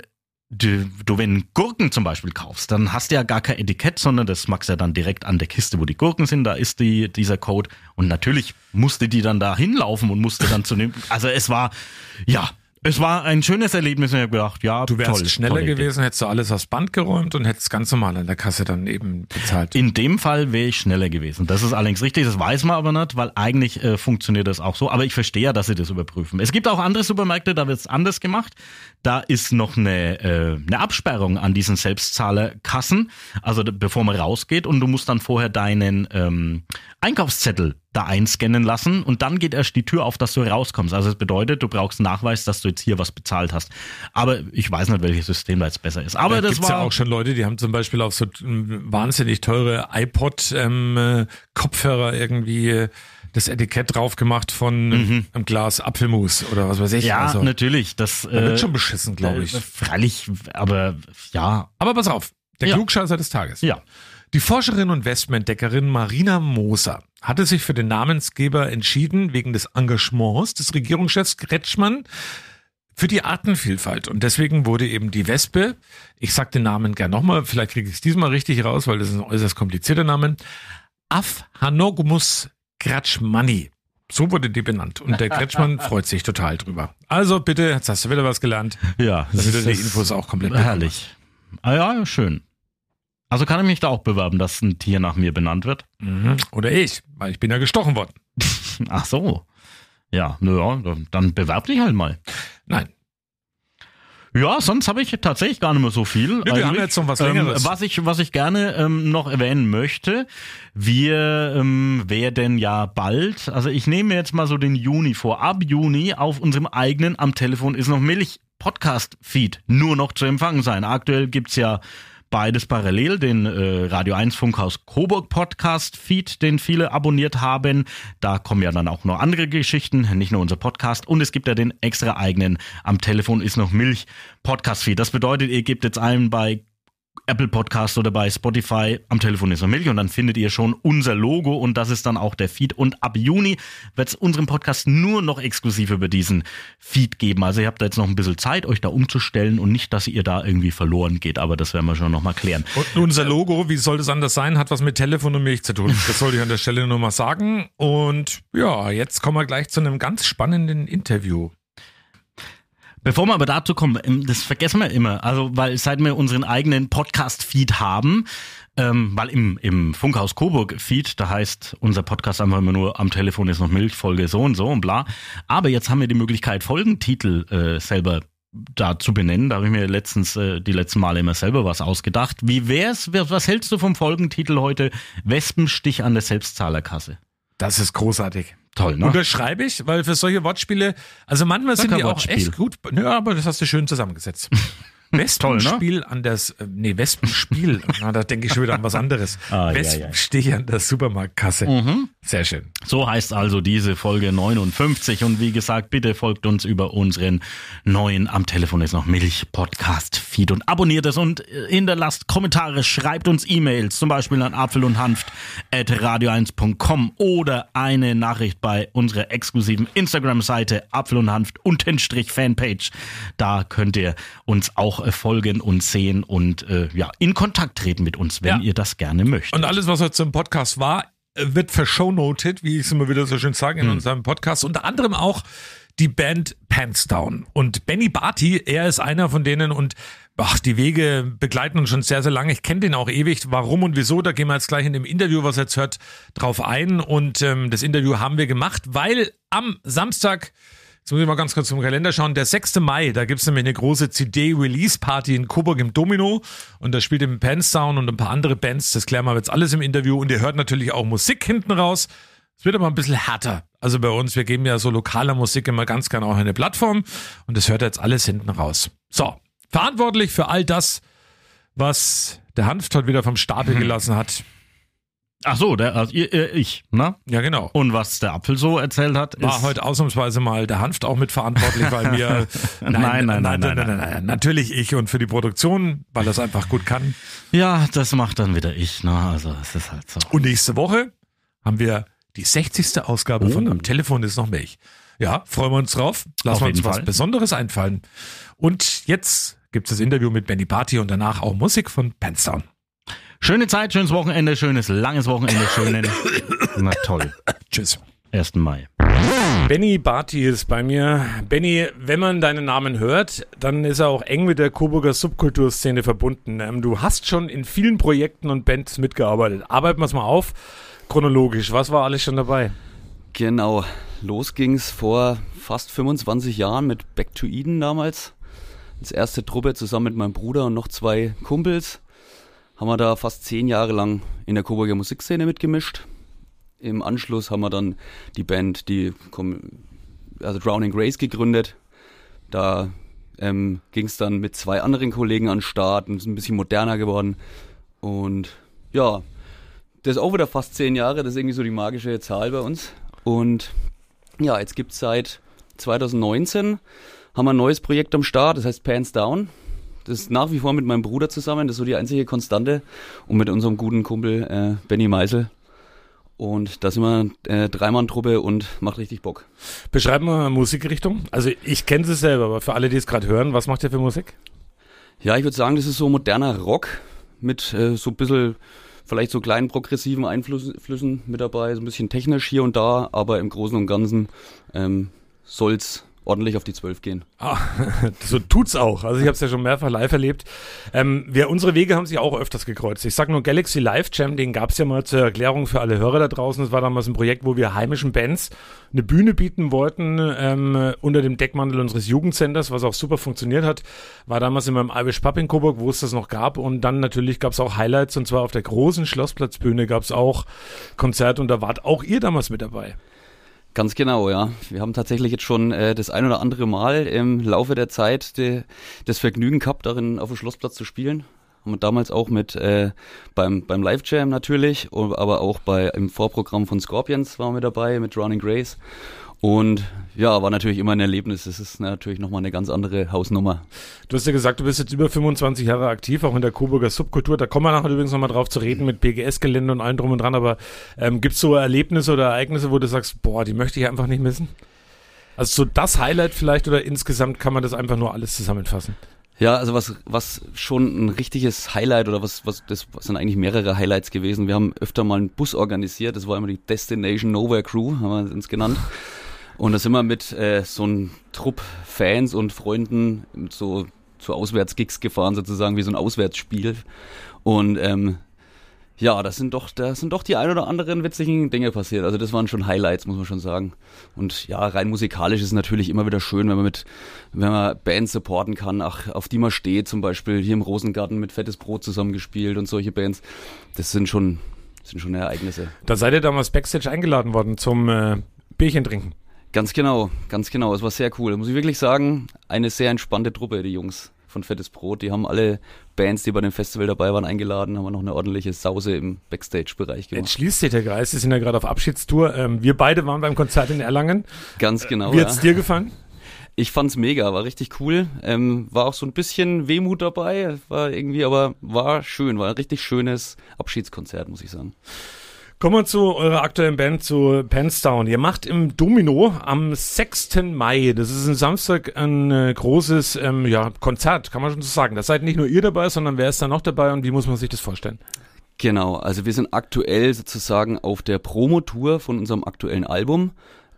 du, du, wenn Gurken zum Beispiel kaufst, dann hast du ja gar kein Etikett, sondern das machst ja dann direkt an der Kiste, wo die Gurken sind, da ist die, dieser Code. Und natürlich musste die dann da hinlaufen und musste dann zu dem, also es war, ja, es war ein schönes Erlebnis und ich habe gedacht, ja, Du wärst toll, schneller gewesen, hättest du alles aufs Band geräumt und hättest ganz normal an der Kasse dann eben bezahlt. In dem Fall wäre ich schneller gewesen. Das ist allerdings richtig, das weiß man aber nicht, weil eigentlich äh, funktioniert das auch so. Aber ich verstehe ja, dass sie das überprüfen. Es gibt auch andere Supermärkte, da wird es anders gemacht. Da ist noch eine, äh, eine Absperrung an diesen Selbstzahlerkassen, also bevor man rausgeht und du musst dann vorher deinen ähm, Einkaufszettel da einscannen lassen und dann geht erst die Tür auf, dass du rauskommst. Also das bedeutet, du brauchst Nachweis, dass du jetzt hier was bezahlt hast. Aber ich weiß nicht, welches System da jetzt besser ist. Aber da das gibt's war ja auch schon Leute, die haben zum Beispiel auf so ähm, wahnsinnig teure iPod-Kopfhörer irgendwie äh, das Etikett drauf gemacht von einem Glas Apfelmus oder was weiß ich. Mhm. Ja, also, natürlich. Das da wird äh, schon beschissen, glaube ich. Äh, Freilich, aber ja. Aber pass auf, der Ja. Klugscheißer des Tages. Ja. Die Forscherin und Westman-Deckerin Marina Moser hatte sich für den Namensgeber entschieden wegen des Engagements des Regierungschefs Kretschmann für die Artenvielfalt. Und deswegen wurde eben die Wespe, ich sag den Namen gern nochmal, vielleicht kriege ich es diesmal richtig raus, weil das ist ein äußerst komplizierter Name, Aphanogumus Kretschmanni. So wurde die benannt. Und der Kretschmann freut sich total drüber. Also bitte, jetzt hast du wieder was gelernt. Ja, Damit du das die Infos auch komplett bekommen herrlich. Ah ja, schön. Also kann ich mich da auch bewerben, dass ein Tier nach mir benannt wird? Mhm. Oder ich, weil ich bin ja gestochen worden. Ach so. Ja, naja, dann bewerb dich halt mal. Nein. Ja, sonst habe ich tatsächlich gar nicht mehr so viel. wir haben jetzt noch was Längeres. Ähm, was ich, was ich gerne ähm, noch erwähnen möchte, wir ähm, werden ja bald, also ich nehme mir jetzt mal so den Juni vor, ab Juni auf unserem eigenen am Telefon ist noch Milch Podcast-Feed nur noch zu empfangen sein. Aktuell gibt's ja beides parallel, den äh, Radio 1 Funkhaus Coburg Podcast Feed, den viele abonniert haben. Da kommen ja dann auch noch andere Geschichten, nicht nur unser Podcast. Und es gibt ja den extra eigenen am Telefon ist noch Milch Podcast Feed. Das bedeutet, ihr gebt jetzt allen bei Apple Podcast oder bei Spotify am Telefon ist noch Milch und dann findet ihr schon unser Logo und das ist dann auch der Feed. Und ab Juni wird es unseren Podcast nur noch exklusiv über diesen Feed geben. Also ihr habt da jetzt noch ein bisschen Zeit, euch da umzustellen und nicht, dass ihr da irgendwie verloren geht, aber das werden wir schon nochmal klären. Und unser Logo, wie soll das anders sein, hat was mit Telefon und Milch zu tun. Das sollte ich an der Stelle nur mal sagen. Und ja, jetzt kommen wir gleich zu einem ganz spannenden Interview. Bevor wir aber dazu kommen, ähm, das vergessen wir immer. Also, weil seit wir unseren eigenen Podcast-Feed haben, ähm, weil im, im Funkhaus Coburg-Feed, da heißt unser Podcast einfach immer nur am Telefon ist noch Milch, Folge so und so und bla. Aber jetzt haben wir die Möglichkeit, Folgentitel äh, selber da zu benennen. Da habe ich mir letztens äh, die letzten Male immer selber was ausgedacht. Wie wär's? Was was hältst du vom Folgentitel heute? Wespenstich an der Selbstzahlerkasse. Das ist großartig. Toll, ne? Unterschreibe ich, weil für solche Wortspiele, also manchmal Sag sind die auch echt gut. Ja, aber das hast du schön zusammengesetzt. Wespenspiel an das, äh, nee, Wespenspiel. Na, da denke ich schon wieder an was anderes. Ah, ja, ja. Wespenstich an der Supermarktkasse. Mhm. Sehr schön. So heißt also diese Folge 59 und wie gesagt, bitte folgt uns über unseren neuen am Telefon ist noch Milch Podcast Feed und abonniert es und äh, hinterlasst Kommentare, schreibt uns E-Mails, zum Beispiel an apfel und hanft at radio1.com oder eine Nachricht bei unserer exklusiven Instagram-Seite apfel und hanft Fanpage. Da könnt ihr uns auch folgen und sehen und äh, ja, in Kontakt treten mit uns, wenn Ja. ihr das gerne möchtet. Und alles, was heute im Podcast war, äh, wird verschownoted, wie ich es immer wieder so schön sage, in Hm. unserem Podcast. Unter anderem auch die Band Pants Down. Und Benny Barty, er ist einer von denen und ach, die Wege begleiten uns schon sehr, sehr lange. Ich kenne den auch ewig. Warum und wieso, da gehen wir jetzt gleich in dem Interview, was ihr jetzt hört, drauf ein. Und ähm, das Interview haben wir gemacht, weil am Samstag Jetzt muss ich mal ganz kurz zum Kalender schauen. Der 6. Mai, da gibt's nämlich eine große CD-Release-Party in Coburg im Domino. Und da spielt im Panstown und ein paar andere Bands. Das klären wir jetzt alles im Interview. Und ihr hört natürlich auch Musik hinten raus. Es wird aber ein bisschen härter. Also bei uns, wir geben ja so lokaler Musik immer ganz gerne auch eine Plattform. Und das hört jetzt alles hinten raus. So, verantwortlich für all das, was der Hanft heute wieder vom Stapel gelassen hat. Ach so, der, also ihr, ihr, ich, ne? Ja, genau. Und was der Apfel so erzählt hat, War heute ausnahmsweise mal der Hanft auch mitverantwortlich, weil wir Nein, nein, nein, nein, nein. natürlich ich und für die Produktion, weil das einfach gut kann. ja, das macht dann wieder ich, ne? Also es ist halt so. Und nächste Woche haben wir die 60. Ausgabe von Oh. Am Telefon ist noch Milch. Ja, freuen wir uns drauf. Lassen wir uns was Fall. Besonderes einfallen. Und jetzt gibt's das Interview mit Benny Party und danach auch Musik von Panstown. Schöne Zeit, schönes Wochenende, schönes langes Wochenende, schönen. Na toll. Tschüss. 1. Mai. Benny Barty ist bei mir. Benny, wenn man deinen Namen hört, dann ist er auch eng mit der Coburger Subkulturszene verbunden. Ähm, du hast schon in vielen Projekten und Bands mitgearbeitet. Arbeiten wir es mal auf. Chronologisch, was war alles schon dabei? Genau, los ging's vor fast 25 Jahren mit Back to Eden damals. Als erste Truppe zusammen mit meinem Bruder und noch zwei Kumpels haben wir da fast zehn Jahre lang in der Coburger Musikszene mitgemischt. Im Anschluss haben wir dann die Band, die also Drowning Grace gegründet. Da ähm, ging's dann mit zwei anderen Kollegen an den Start und ist ein bisschen moderner geworden. Und ja, das ist auch wieder fast zehn Jahre, das ist irgendwie so die magische Zahl bei uns. Und ja, jetzt gibt es seit 2019 haben wir ein neues Projekt am Start, das heißt Pants Down. Das ist nach wie vor mit meinem Bruder zusammen, das ist so die einzige Konstante. Und mit unserem guten Kumpel äh, Benny Meisel. Und da sind wir äh, Dreimann-Truppe und macht richtig Bock. Beschreib mal Musikrichtung. Also ich kenne sie selber, aber für alle, die es gerade hören, was macht ihr für Musik? Ja, ich würde sagen, das ist so moderner Rock mit äh, so ein bisschen, vielleicht so kleinen progressiven Einflüssen Flüssen mit dabei, so ein bisschen technisch hier und da, aber im Großen und Ganzen ähm, soll's ordentlich auf die 12 gehen. Ah, so tut's auch. Also ich habe es ja schon mehrfach live erlebt. Ähm, wir, unsere Wege haben sich auch öfters gekreuzt. Ich sag nur Galaxy Live Jam, den gab's ja mal zur Erklärung für alle Hörer da draußen. Das war damals ein Projekt, wo wir heimischen Bands eine Bühne bieten wollten ähm, unter dem Deckmantel unseres Jugendcenters, was auch super funktioniert hat. War damals in meinem Irish Pub in Coburg, wo es das noch gab. Und dann natürlich gab's auch Highlights und zwar auf der großen Schlossplatzbühne gab's auch Konzerte und da wart auch ihr damals mit dabei. Ganz genau, ja. Wir haben tatsächlich jetzt schon äh, das ein oder andere Mal im Laufe der Zeit de, das Vergnügen gehabt, darin auf dem Schlossplatz zu spielen. Haben wir damals auch mit äh, beim, beim Live Jam natürlich, aber auch bei im Vorprogramm von Scorpions waren wir dabei mit Running Grace. Und ja, war natürlich immer ein Erlebnis. Das ist natürlich nochmal eine ganz andere Hausnummer. Du hast ja gesagt, du bist jetzt über 25 Jahre aktiv, auch in der Coburger Subkultur. Da kommen wir nachher übrigens nochmal drauf zu reden mit BGS-Gelände und allem drum und dran. Aber ähm, gibt es so Erlebnisse oder Ereignisse, wo du sagst, boah, die möchte ich einfach nicht missen? Also so das Highlight vielleicht oder insgesamt kann man das einfach nur alles zusammenfassen? Ja, also was, was schon ein richtiges Highlight oder was, was, das sind eigentlich mehrere Highlights gewesen. Wir haben öfter mal einen Bus organisiert, das war immer die Destination Nowhere Crew, haben wir uns genannt. Und da sind wir mit äh, so einem Trupp Fans und Freunden so zu Auswärtsgigs gefahren, sozusagen wie so ein Auswärtsspiel. Und ähm, ja, das sind doch, da sind doch die ein oder anderen witzigen Dinge passiert. Also das waren schon Highlights, muss man schon sagen. Und ja, rein musikalisch ist es natürlich immer wieder schön, wenn man mit, wenn man Bands supporten kann, ach, auf die man steht, zum Beispiel hier im Rosengarten mit Fettes Brot zusammengespielt und solche Bands. Das sind schon, sind schon Ereignisse. Da seid ihr damals Backstage eingeladen worden zum äh, Bierchen trinken. Ganz genau, ganz genau. Es war sehr cool. Muss ich wirklich sagen, eine sehr entspannte Truppe, die Jungs von Fettes Brot. Die haben alle Bands, die bei dem Festival dabei waren, eingeladen, haben wir noch eine ordentliche Sause im Backstage-Bereich Jetzt gemacht. schließt sich der Kreis, wir sind ja gerade auf Abschiedstour. Ähm, wir beide waren beim Konzert in Erlangen. Ganz genau. Wie hat's dir gefallen? Ich fand's mega, war richtig cool. Ähm, war auch so ein bisschen Wehmut dabei, war irgendwie, aber war schön, war ein richtig schönes Abschiedskonzert, muss ich sagen. Kommen wir zu eurer aktuellen Band, zu Penstown. Ihr macht im Domino am 6. Mai, das ist ein Samstag, ein äh, großes ähm, ja, Konzert, kann man schon so sagen. Da seid nicht nur ihr dabei, sondern wer ist da noch dabei und wie muss man sich das vorstellen? Genau, also wir sind aktuell sozusagen auf der Promotour von unserem aktuellen Album.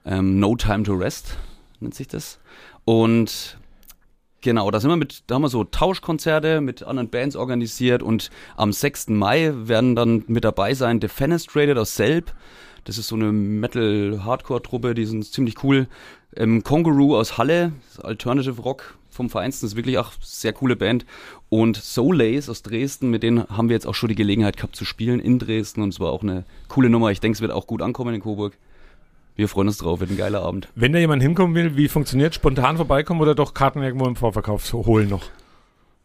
Ähm, no Time to Rest nennt sich das. Und genau, da sind wir mit, da haben wir so Tauschkonzerte mit anderen Bands organisiert und am 6. Mai werden dann mit dabei sein Defenestrated aus Selb. Das ist so eine Metal-Hardcore-Truppe, die sind ziemlich cool. Ähm, Kongaroo aus Halle, Alternative Rock vom Vereinsten, ist wirklich auch sehr coole Band. Und Soulays aus Dresden, mit denen haben wir jetzt auch schon die Gelegenheit gehabt zu spielen in Dresden und es war auch eine coole Nummer. Ich denke, es wird auch gut ankommen in Coburg. Wir freuen uns drauf, wird ein geiler Abend. Wenn da jemand hinkommen will, wie funktioniert Spontan vorbeikommen oder doch Karten irgendwo im Vorverkauf zu holen noch?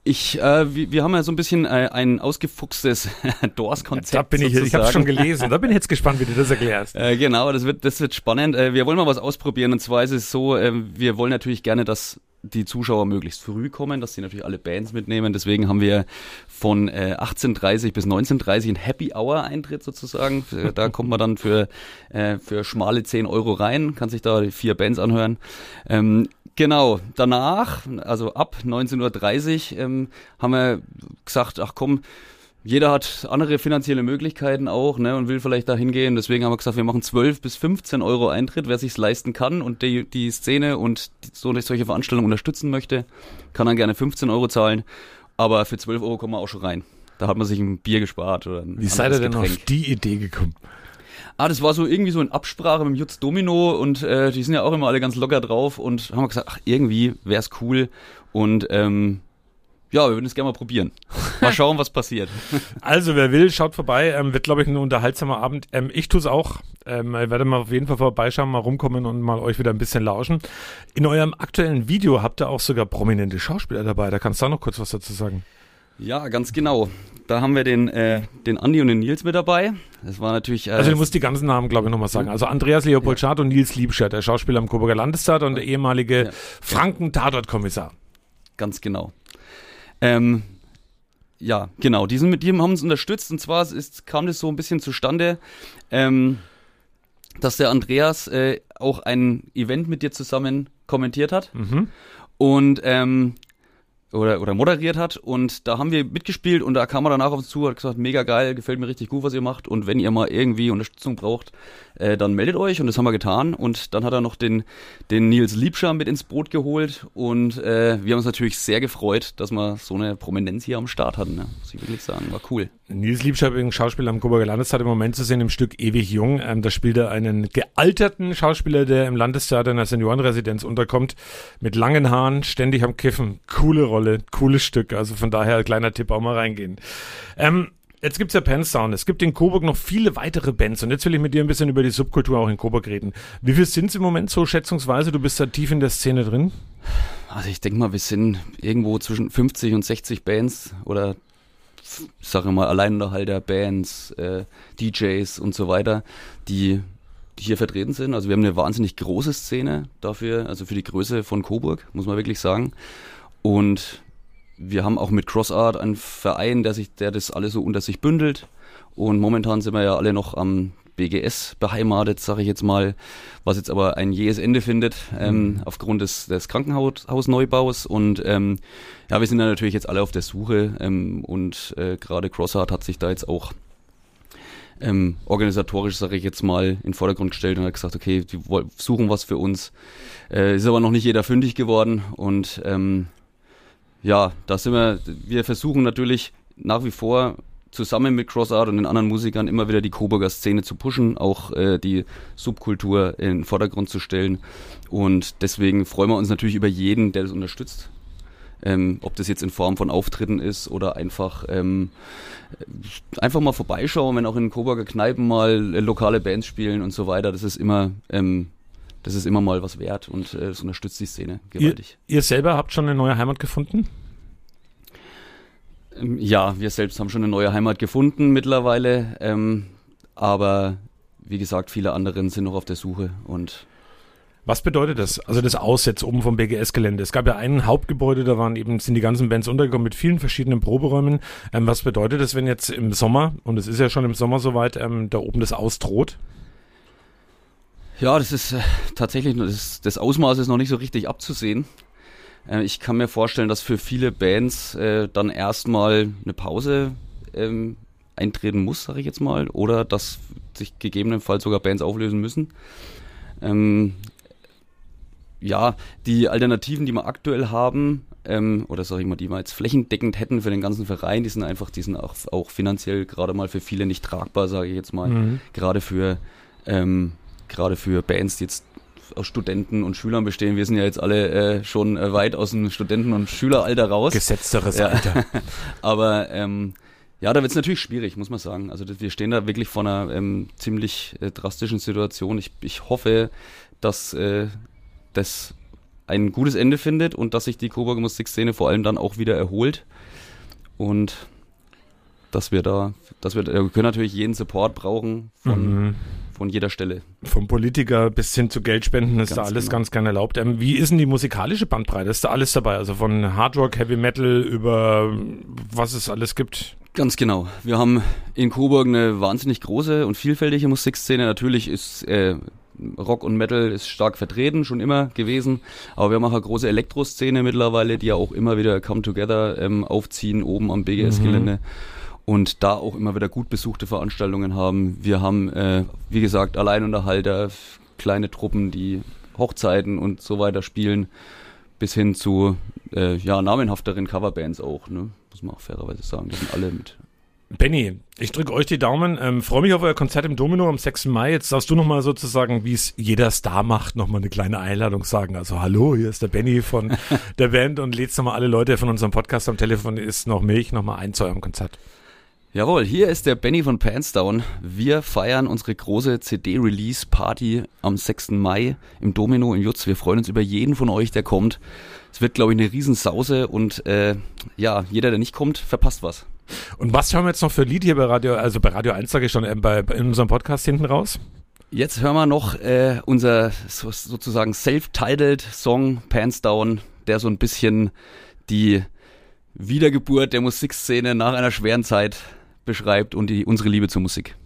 Ich, äh, wir, wir haben ja so ein bisschen äh, ein ausgefuchstes Doors-Konzept. Da bin ich, ich habe schon gelesen. Da bin ich jetzt gespannt, wie du das erklärst. Äh, genau, das wird, das wird spannend. Äh, wir wollen mal was ausprobieren. Und zwar ist es so, äh, wir wollen natürlich gerne, dass die Zuschauer möglichst früh kommen, dass sie natürlich alle Bands mitnehmen. Deswegen haben wir von äh, 18.30 bis 19.30 ein Happy Hour Eintritt sozusagen. Da kommt man dann für, äh, für schmale 10 Euro rein, kann sich da die vier Bands anhören. Ähm, Genau, danach, also ab 19.30 Uhr, ähm, haben wir gesagt, ach komm, jeder hat andere finanzielle Möglichkeiten auch ne, und will vielleicht da hingehen. Deswegen haben wir gesagt, wir machen 12 bis 15 Euro Eintritt. Wer sich's leisten kann und die, die Szene und so eine solche Veranstaltung unterstützen möchte, kann dann gerne 15 Euro zahlen. Aber für 12 Euro kommt man auch schon rein. Da hat man sich ein Bier gespart oder ein Wie seid ihr denn Getränk. auf die Idee gekommen? Ah, das war so irgendwie so in Absprache mit Jutz Domino und äh, die sind ja auch immer alle ganz locker drauf und haben gesagt, ach, irgendwie wär's cool und ähm, ja, wir würden es gerne mal probieren. Mal schauen, was passiert. Also, wer will, schaut vorbei. Ähm, wird, glaube ich, ein unterhaltsamer Abend. Ähm, ich tue es auch. Ähm, ich werde mal auf jeden Fall vorbeischauen, mal rumkommen und mal euch wieder ein bisschen lauschen. In eurem aktuellen Video habt ihr auch sogar prominente Schauspieler dabei. Da kannst du auch noch kurz was dazu sagen. Ja, ganz genau. Da haben wir den, äh, den Andi und den Nils mit dabei. Das war natürlich. Äh, Also, du musst die ganzen Namen, glaube ich, nochmal sagen. Also, Andreas Leopold Schad und Nils Liebscher, der Schauspieler am Coburger Landestheater und der ehemalige Franken-Tatortkommissar. Ganz genau. Ähm, ja, genau. Die sind mit dem haben uns unterstützt und zwar ist, kam das so ein bisschen zustande, ähm, dass der Andreas äh, auch ein Event mit dir zusammen kommentiert hat Mhm. und ähm, oder, oder moderiert hat und da haben wir mitgespielt und da kam er danach auf uns zu hat gesagt, mega geil, gefällt mir richtig gut, was ihr macht und wenn ihr mal irgendwie Unterstützung braucht, äh, dann meldet euch und das haben wir getan und dann hat er noch den, den Nils Liebscher mit ins Boot geholt und äh, wir haben uns natürlich sehr gefreut, dass wir so eine Prominenz hier am Start hatten, ne? muss ich wirklich sagen, war cool. Nils Liebscher, übrigens Schauspieler am Coburger Landestag im Moment zu sehen im Stück Ewig Jung. Ähm, da spielt er einen gealterten Schauspieler, der im Landestheater in der Seniorenresidenz unterkommt, mit langen Haaren, ständig am Kiffen. Coole Rolle, cooles Stück. Also von daher kleiner Tipp auch mal reingehen. Ähm, Jetzt gibt's ja Penstown. Es gibt in Coburg noch viele weitere Bands. Und jetzt will ich mit dir ein bisschen über die Subkultur auch in Coburg reden. Wie viel sind's im Moment so schätzungsweise? Du bist da tief in der Szene drin. Also ich denke mal, wir sind irgendwo zwischen 50 und 60 Bands oder ich sage mal Alleinunterhalter, Bands, äh, DJs und so weiter, die hier vertreten sind. Also wir haben eine wahnsinnig große Szene dafür, also für die Größe von Coburg, muss man wirklich sagen. Und wir haben auch mit CrossArt einen Verein, der sich, der das alles so unter sich bündelt. Und momentan sind wir ja alle noch am BGS beheimatet, sage ich jetzt mal, was jetzt aber ein jähes Ende findet ähm, aufgrund des, des Krankenhausneubaus. Und ähm, ja, wir sind da natürlich jetzt alle auf der Suche ähm, und äh, gerade CrossArt hat sich da jetzt auch ähm, organisatorisch, sage ich jetzt mal, in den Vordergrund gestellt und hat gesagt, okay, die suchen was für uns. Äh, ist aber noch nicht jeder fündig geworden und ähm, ja, da sind wir, wir versuchen natürlich nach wie vor zusammen mit CrossArt und den anderen Musikern immer wieder die Coburger Szene zu pushen, auch äh, die Subkultur in den Vordergrund zu stellen. Und deswegen freuen wir uns natürlich über jeden, der das unterstützt. Ähm, ob das jetzt in Form von Auftritten ist oder einfach ähm, einfach mal vorbeischauen, wenn auch in Coburger Kneipen mal äh, lokale Bands spielen und so weiter. Das ist immer ähm, das ist immer mal was wert und äh, das unterstützt die Szene Ihr, gewaltig. ihr selber habt schon eine neue Heimat gefunden? Ähm, Ja, wir selbst haben schon eine neue Heimat gefunden mittlerweile, ähm, aber wie gesagt, viele anderen sind noch auf der Suche und Was bedeutet das? Also das Aus jetzt oben vom BGS-Gelände. Es gab ja ein Hauptgebäude, da waren eben, sind die ganzen Bands untergekommen mit vielen verschiedenen Proberäumen. Ähm, was bedeutet das, wenn jetzt im Sommer, und es ist ja schon im Sommer soweit, ähm, da oben das Aus droht? Ja, das ist äh, tatsächlich, das, das Ausmaß ist noch nicht so richtig abzusehen. Äh, ich kann mir vorstellen, dass für viele Bands äh, dann erstmal eine Pause ähm, eintreten muss, sage ich jetzt mal, oder dass sich gegebenenfalls sogar Bands auflösen müssen. Ähm, ja, die Alternativen, die wir aktuell haben, ähm, oder sag ich mal, die wir jetzt flächendeckend hätten für den ganzen Verein, die sind einfach, die sind auch, auch finanziell gerade mal für viele nicht tragbar, sage ich jetzt mal. Mhm. Gerade für ähm, gerade für Bands, die jetzt aus Studenten und Schülern bestehen. Wir sind ja jetzt alle äh, schon äh, weit aus dem Studenten- und Schüleralter raus. Gesetzteres Ja. Alter. Aber ähm, ja, da wird es natürlich schwierig, muss man sagen. Also wir stehen da wirklich vor einer ähm, ziemlich äh, drastischen Situation. Ich, ich hoffe, dass äh, das ein gutes Ende findet und dass sich die Coburger Musikszene vor allem dann auch wieder erholt. Und dass wir da, dass wir, wir können natürlich jeden Support brauchen von, Mhm. Von jeder Stelle. Vom Politiker bis hin zu Geldspenden ist da Ganz alles genau. ganz gern erlaubt. Ähm, wie ist denn die musikalische Bandbreite? Ist da alles dabei? Also von Hard Rock, Heavy Metal über was es alles gibt? Ganz genau. Wir haben in Coburg eine wahnsinnig große und vielfältige Musikszene. Natürlich ist äh, Rock und Metal ist stark vertreten, schon immer gewesen. Aber wir haben auch eine große Elektroszene mittlerweile, die ja auch immer wieder Come Together ähm, aufziehen, oben am BGS-Gelände. Und da auch immer wieder gut besuchte Veranstaltungen haben. Wir haben, äh, wie gesagt, Alleinunterhalter, kleine Truppen, die Hochzeiten und so weiter spielen, bis hin zu äh, ja, namenhafteren Coverbands auch, ne? muss man auch fairerweise sagen. Die sind alle mit Benny, ich drücke euch die Daumen. Ähm, Freue mich auf euer Konzert im Domino am 6. Mai. Jetzt darfst du nochmal sozusagen, wie es jeder Star macht, nochmal eine kleine Einladung sagen. Also hallo, hier ist der Benny von der Band und lädst nochmal alle Leute von unserem Podcast am Telefon ist noch Milch nochmal ein zu eurem Konzert. Jawohl, hier ist der Benny von Pansdown. Wir feiern unsere große CD-Release-Party am 6. Mai im Domino in Jutz. Wir freuen uns über jeden von euch, der kommt. Es wird, glaube ich, eine Riesensause und äh, ja, jeder, der nicht kommt, verpasst was. Und was hören wir jetzt noch für Lied hier bei Radio, also bei Radio 1 sage ich schon, ähm, bei, in unserem Podcast hinten raus? Jetzt hören wir noch äh, unser so, sozusagen self-titled Song Pansdown, der so ein bisschen die Wiedergeburt der Musikszene nach einer schweren Zeit beschreibt und die, unsere Liebe zur Musik.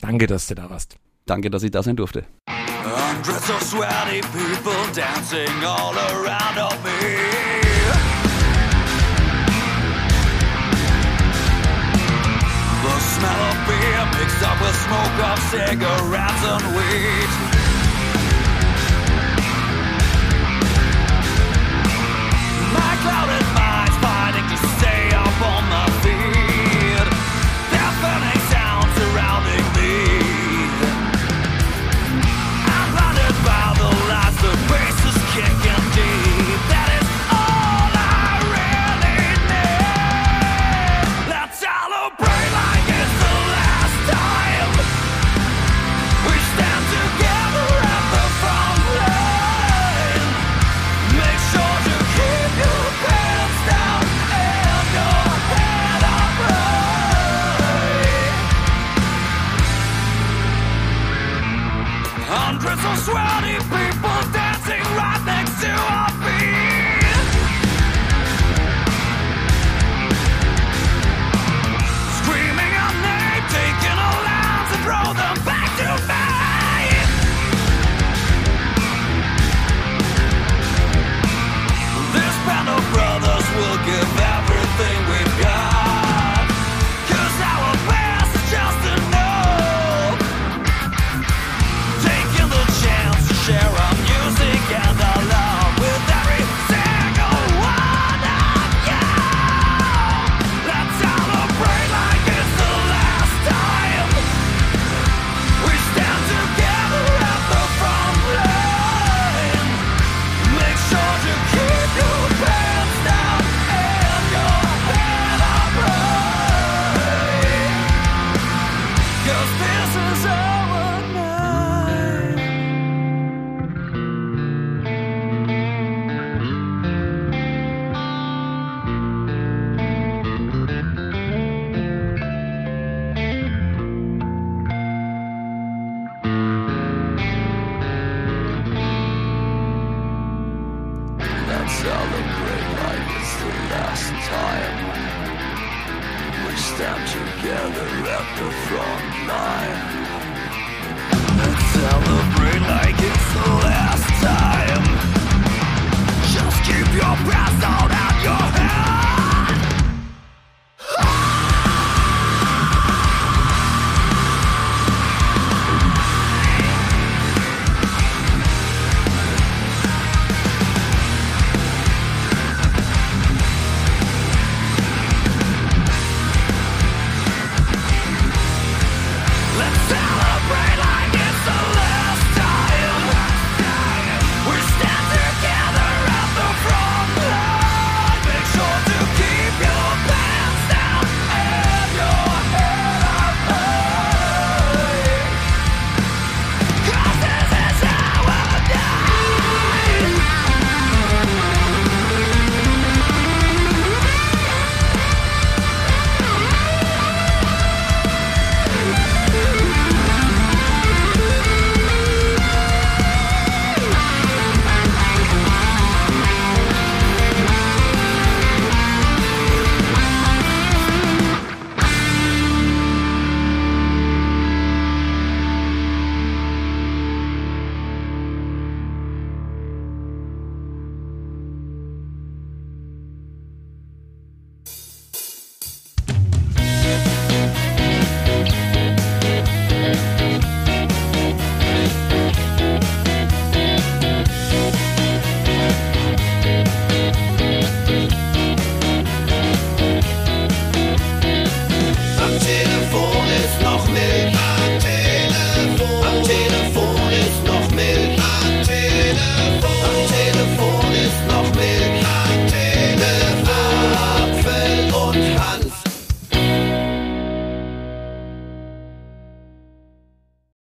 Danke, dass du da warst. Danke, dass ich da sein durfte. Hundreds of sweaty people dancing all around of me. The smell of beer mixed up with smoke of cigarettes and weed.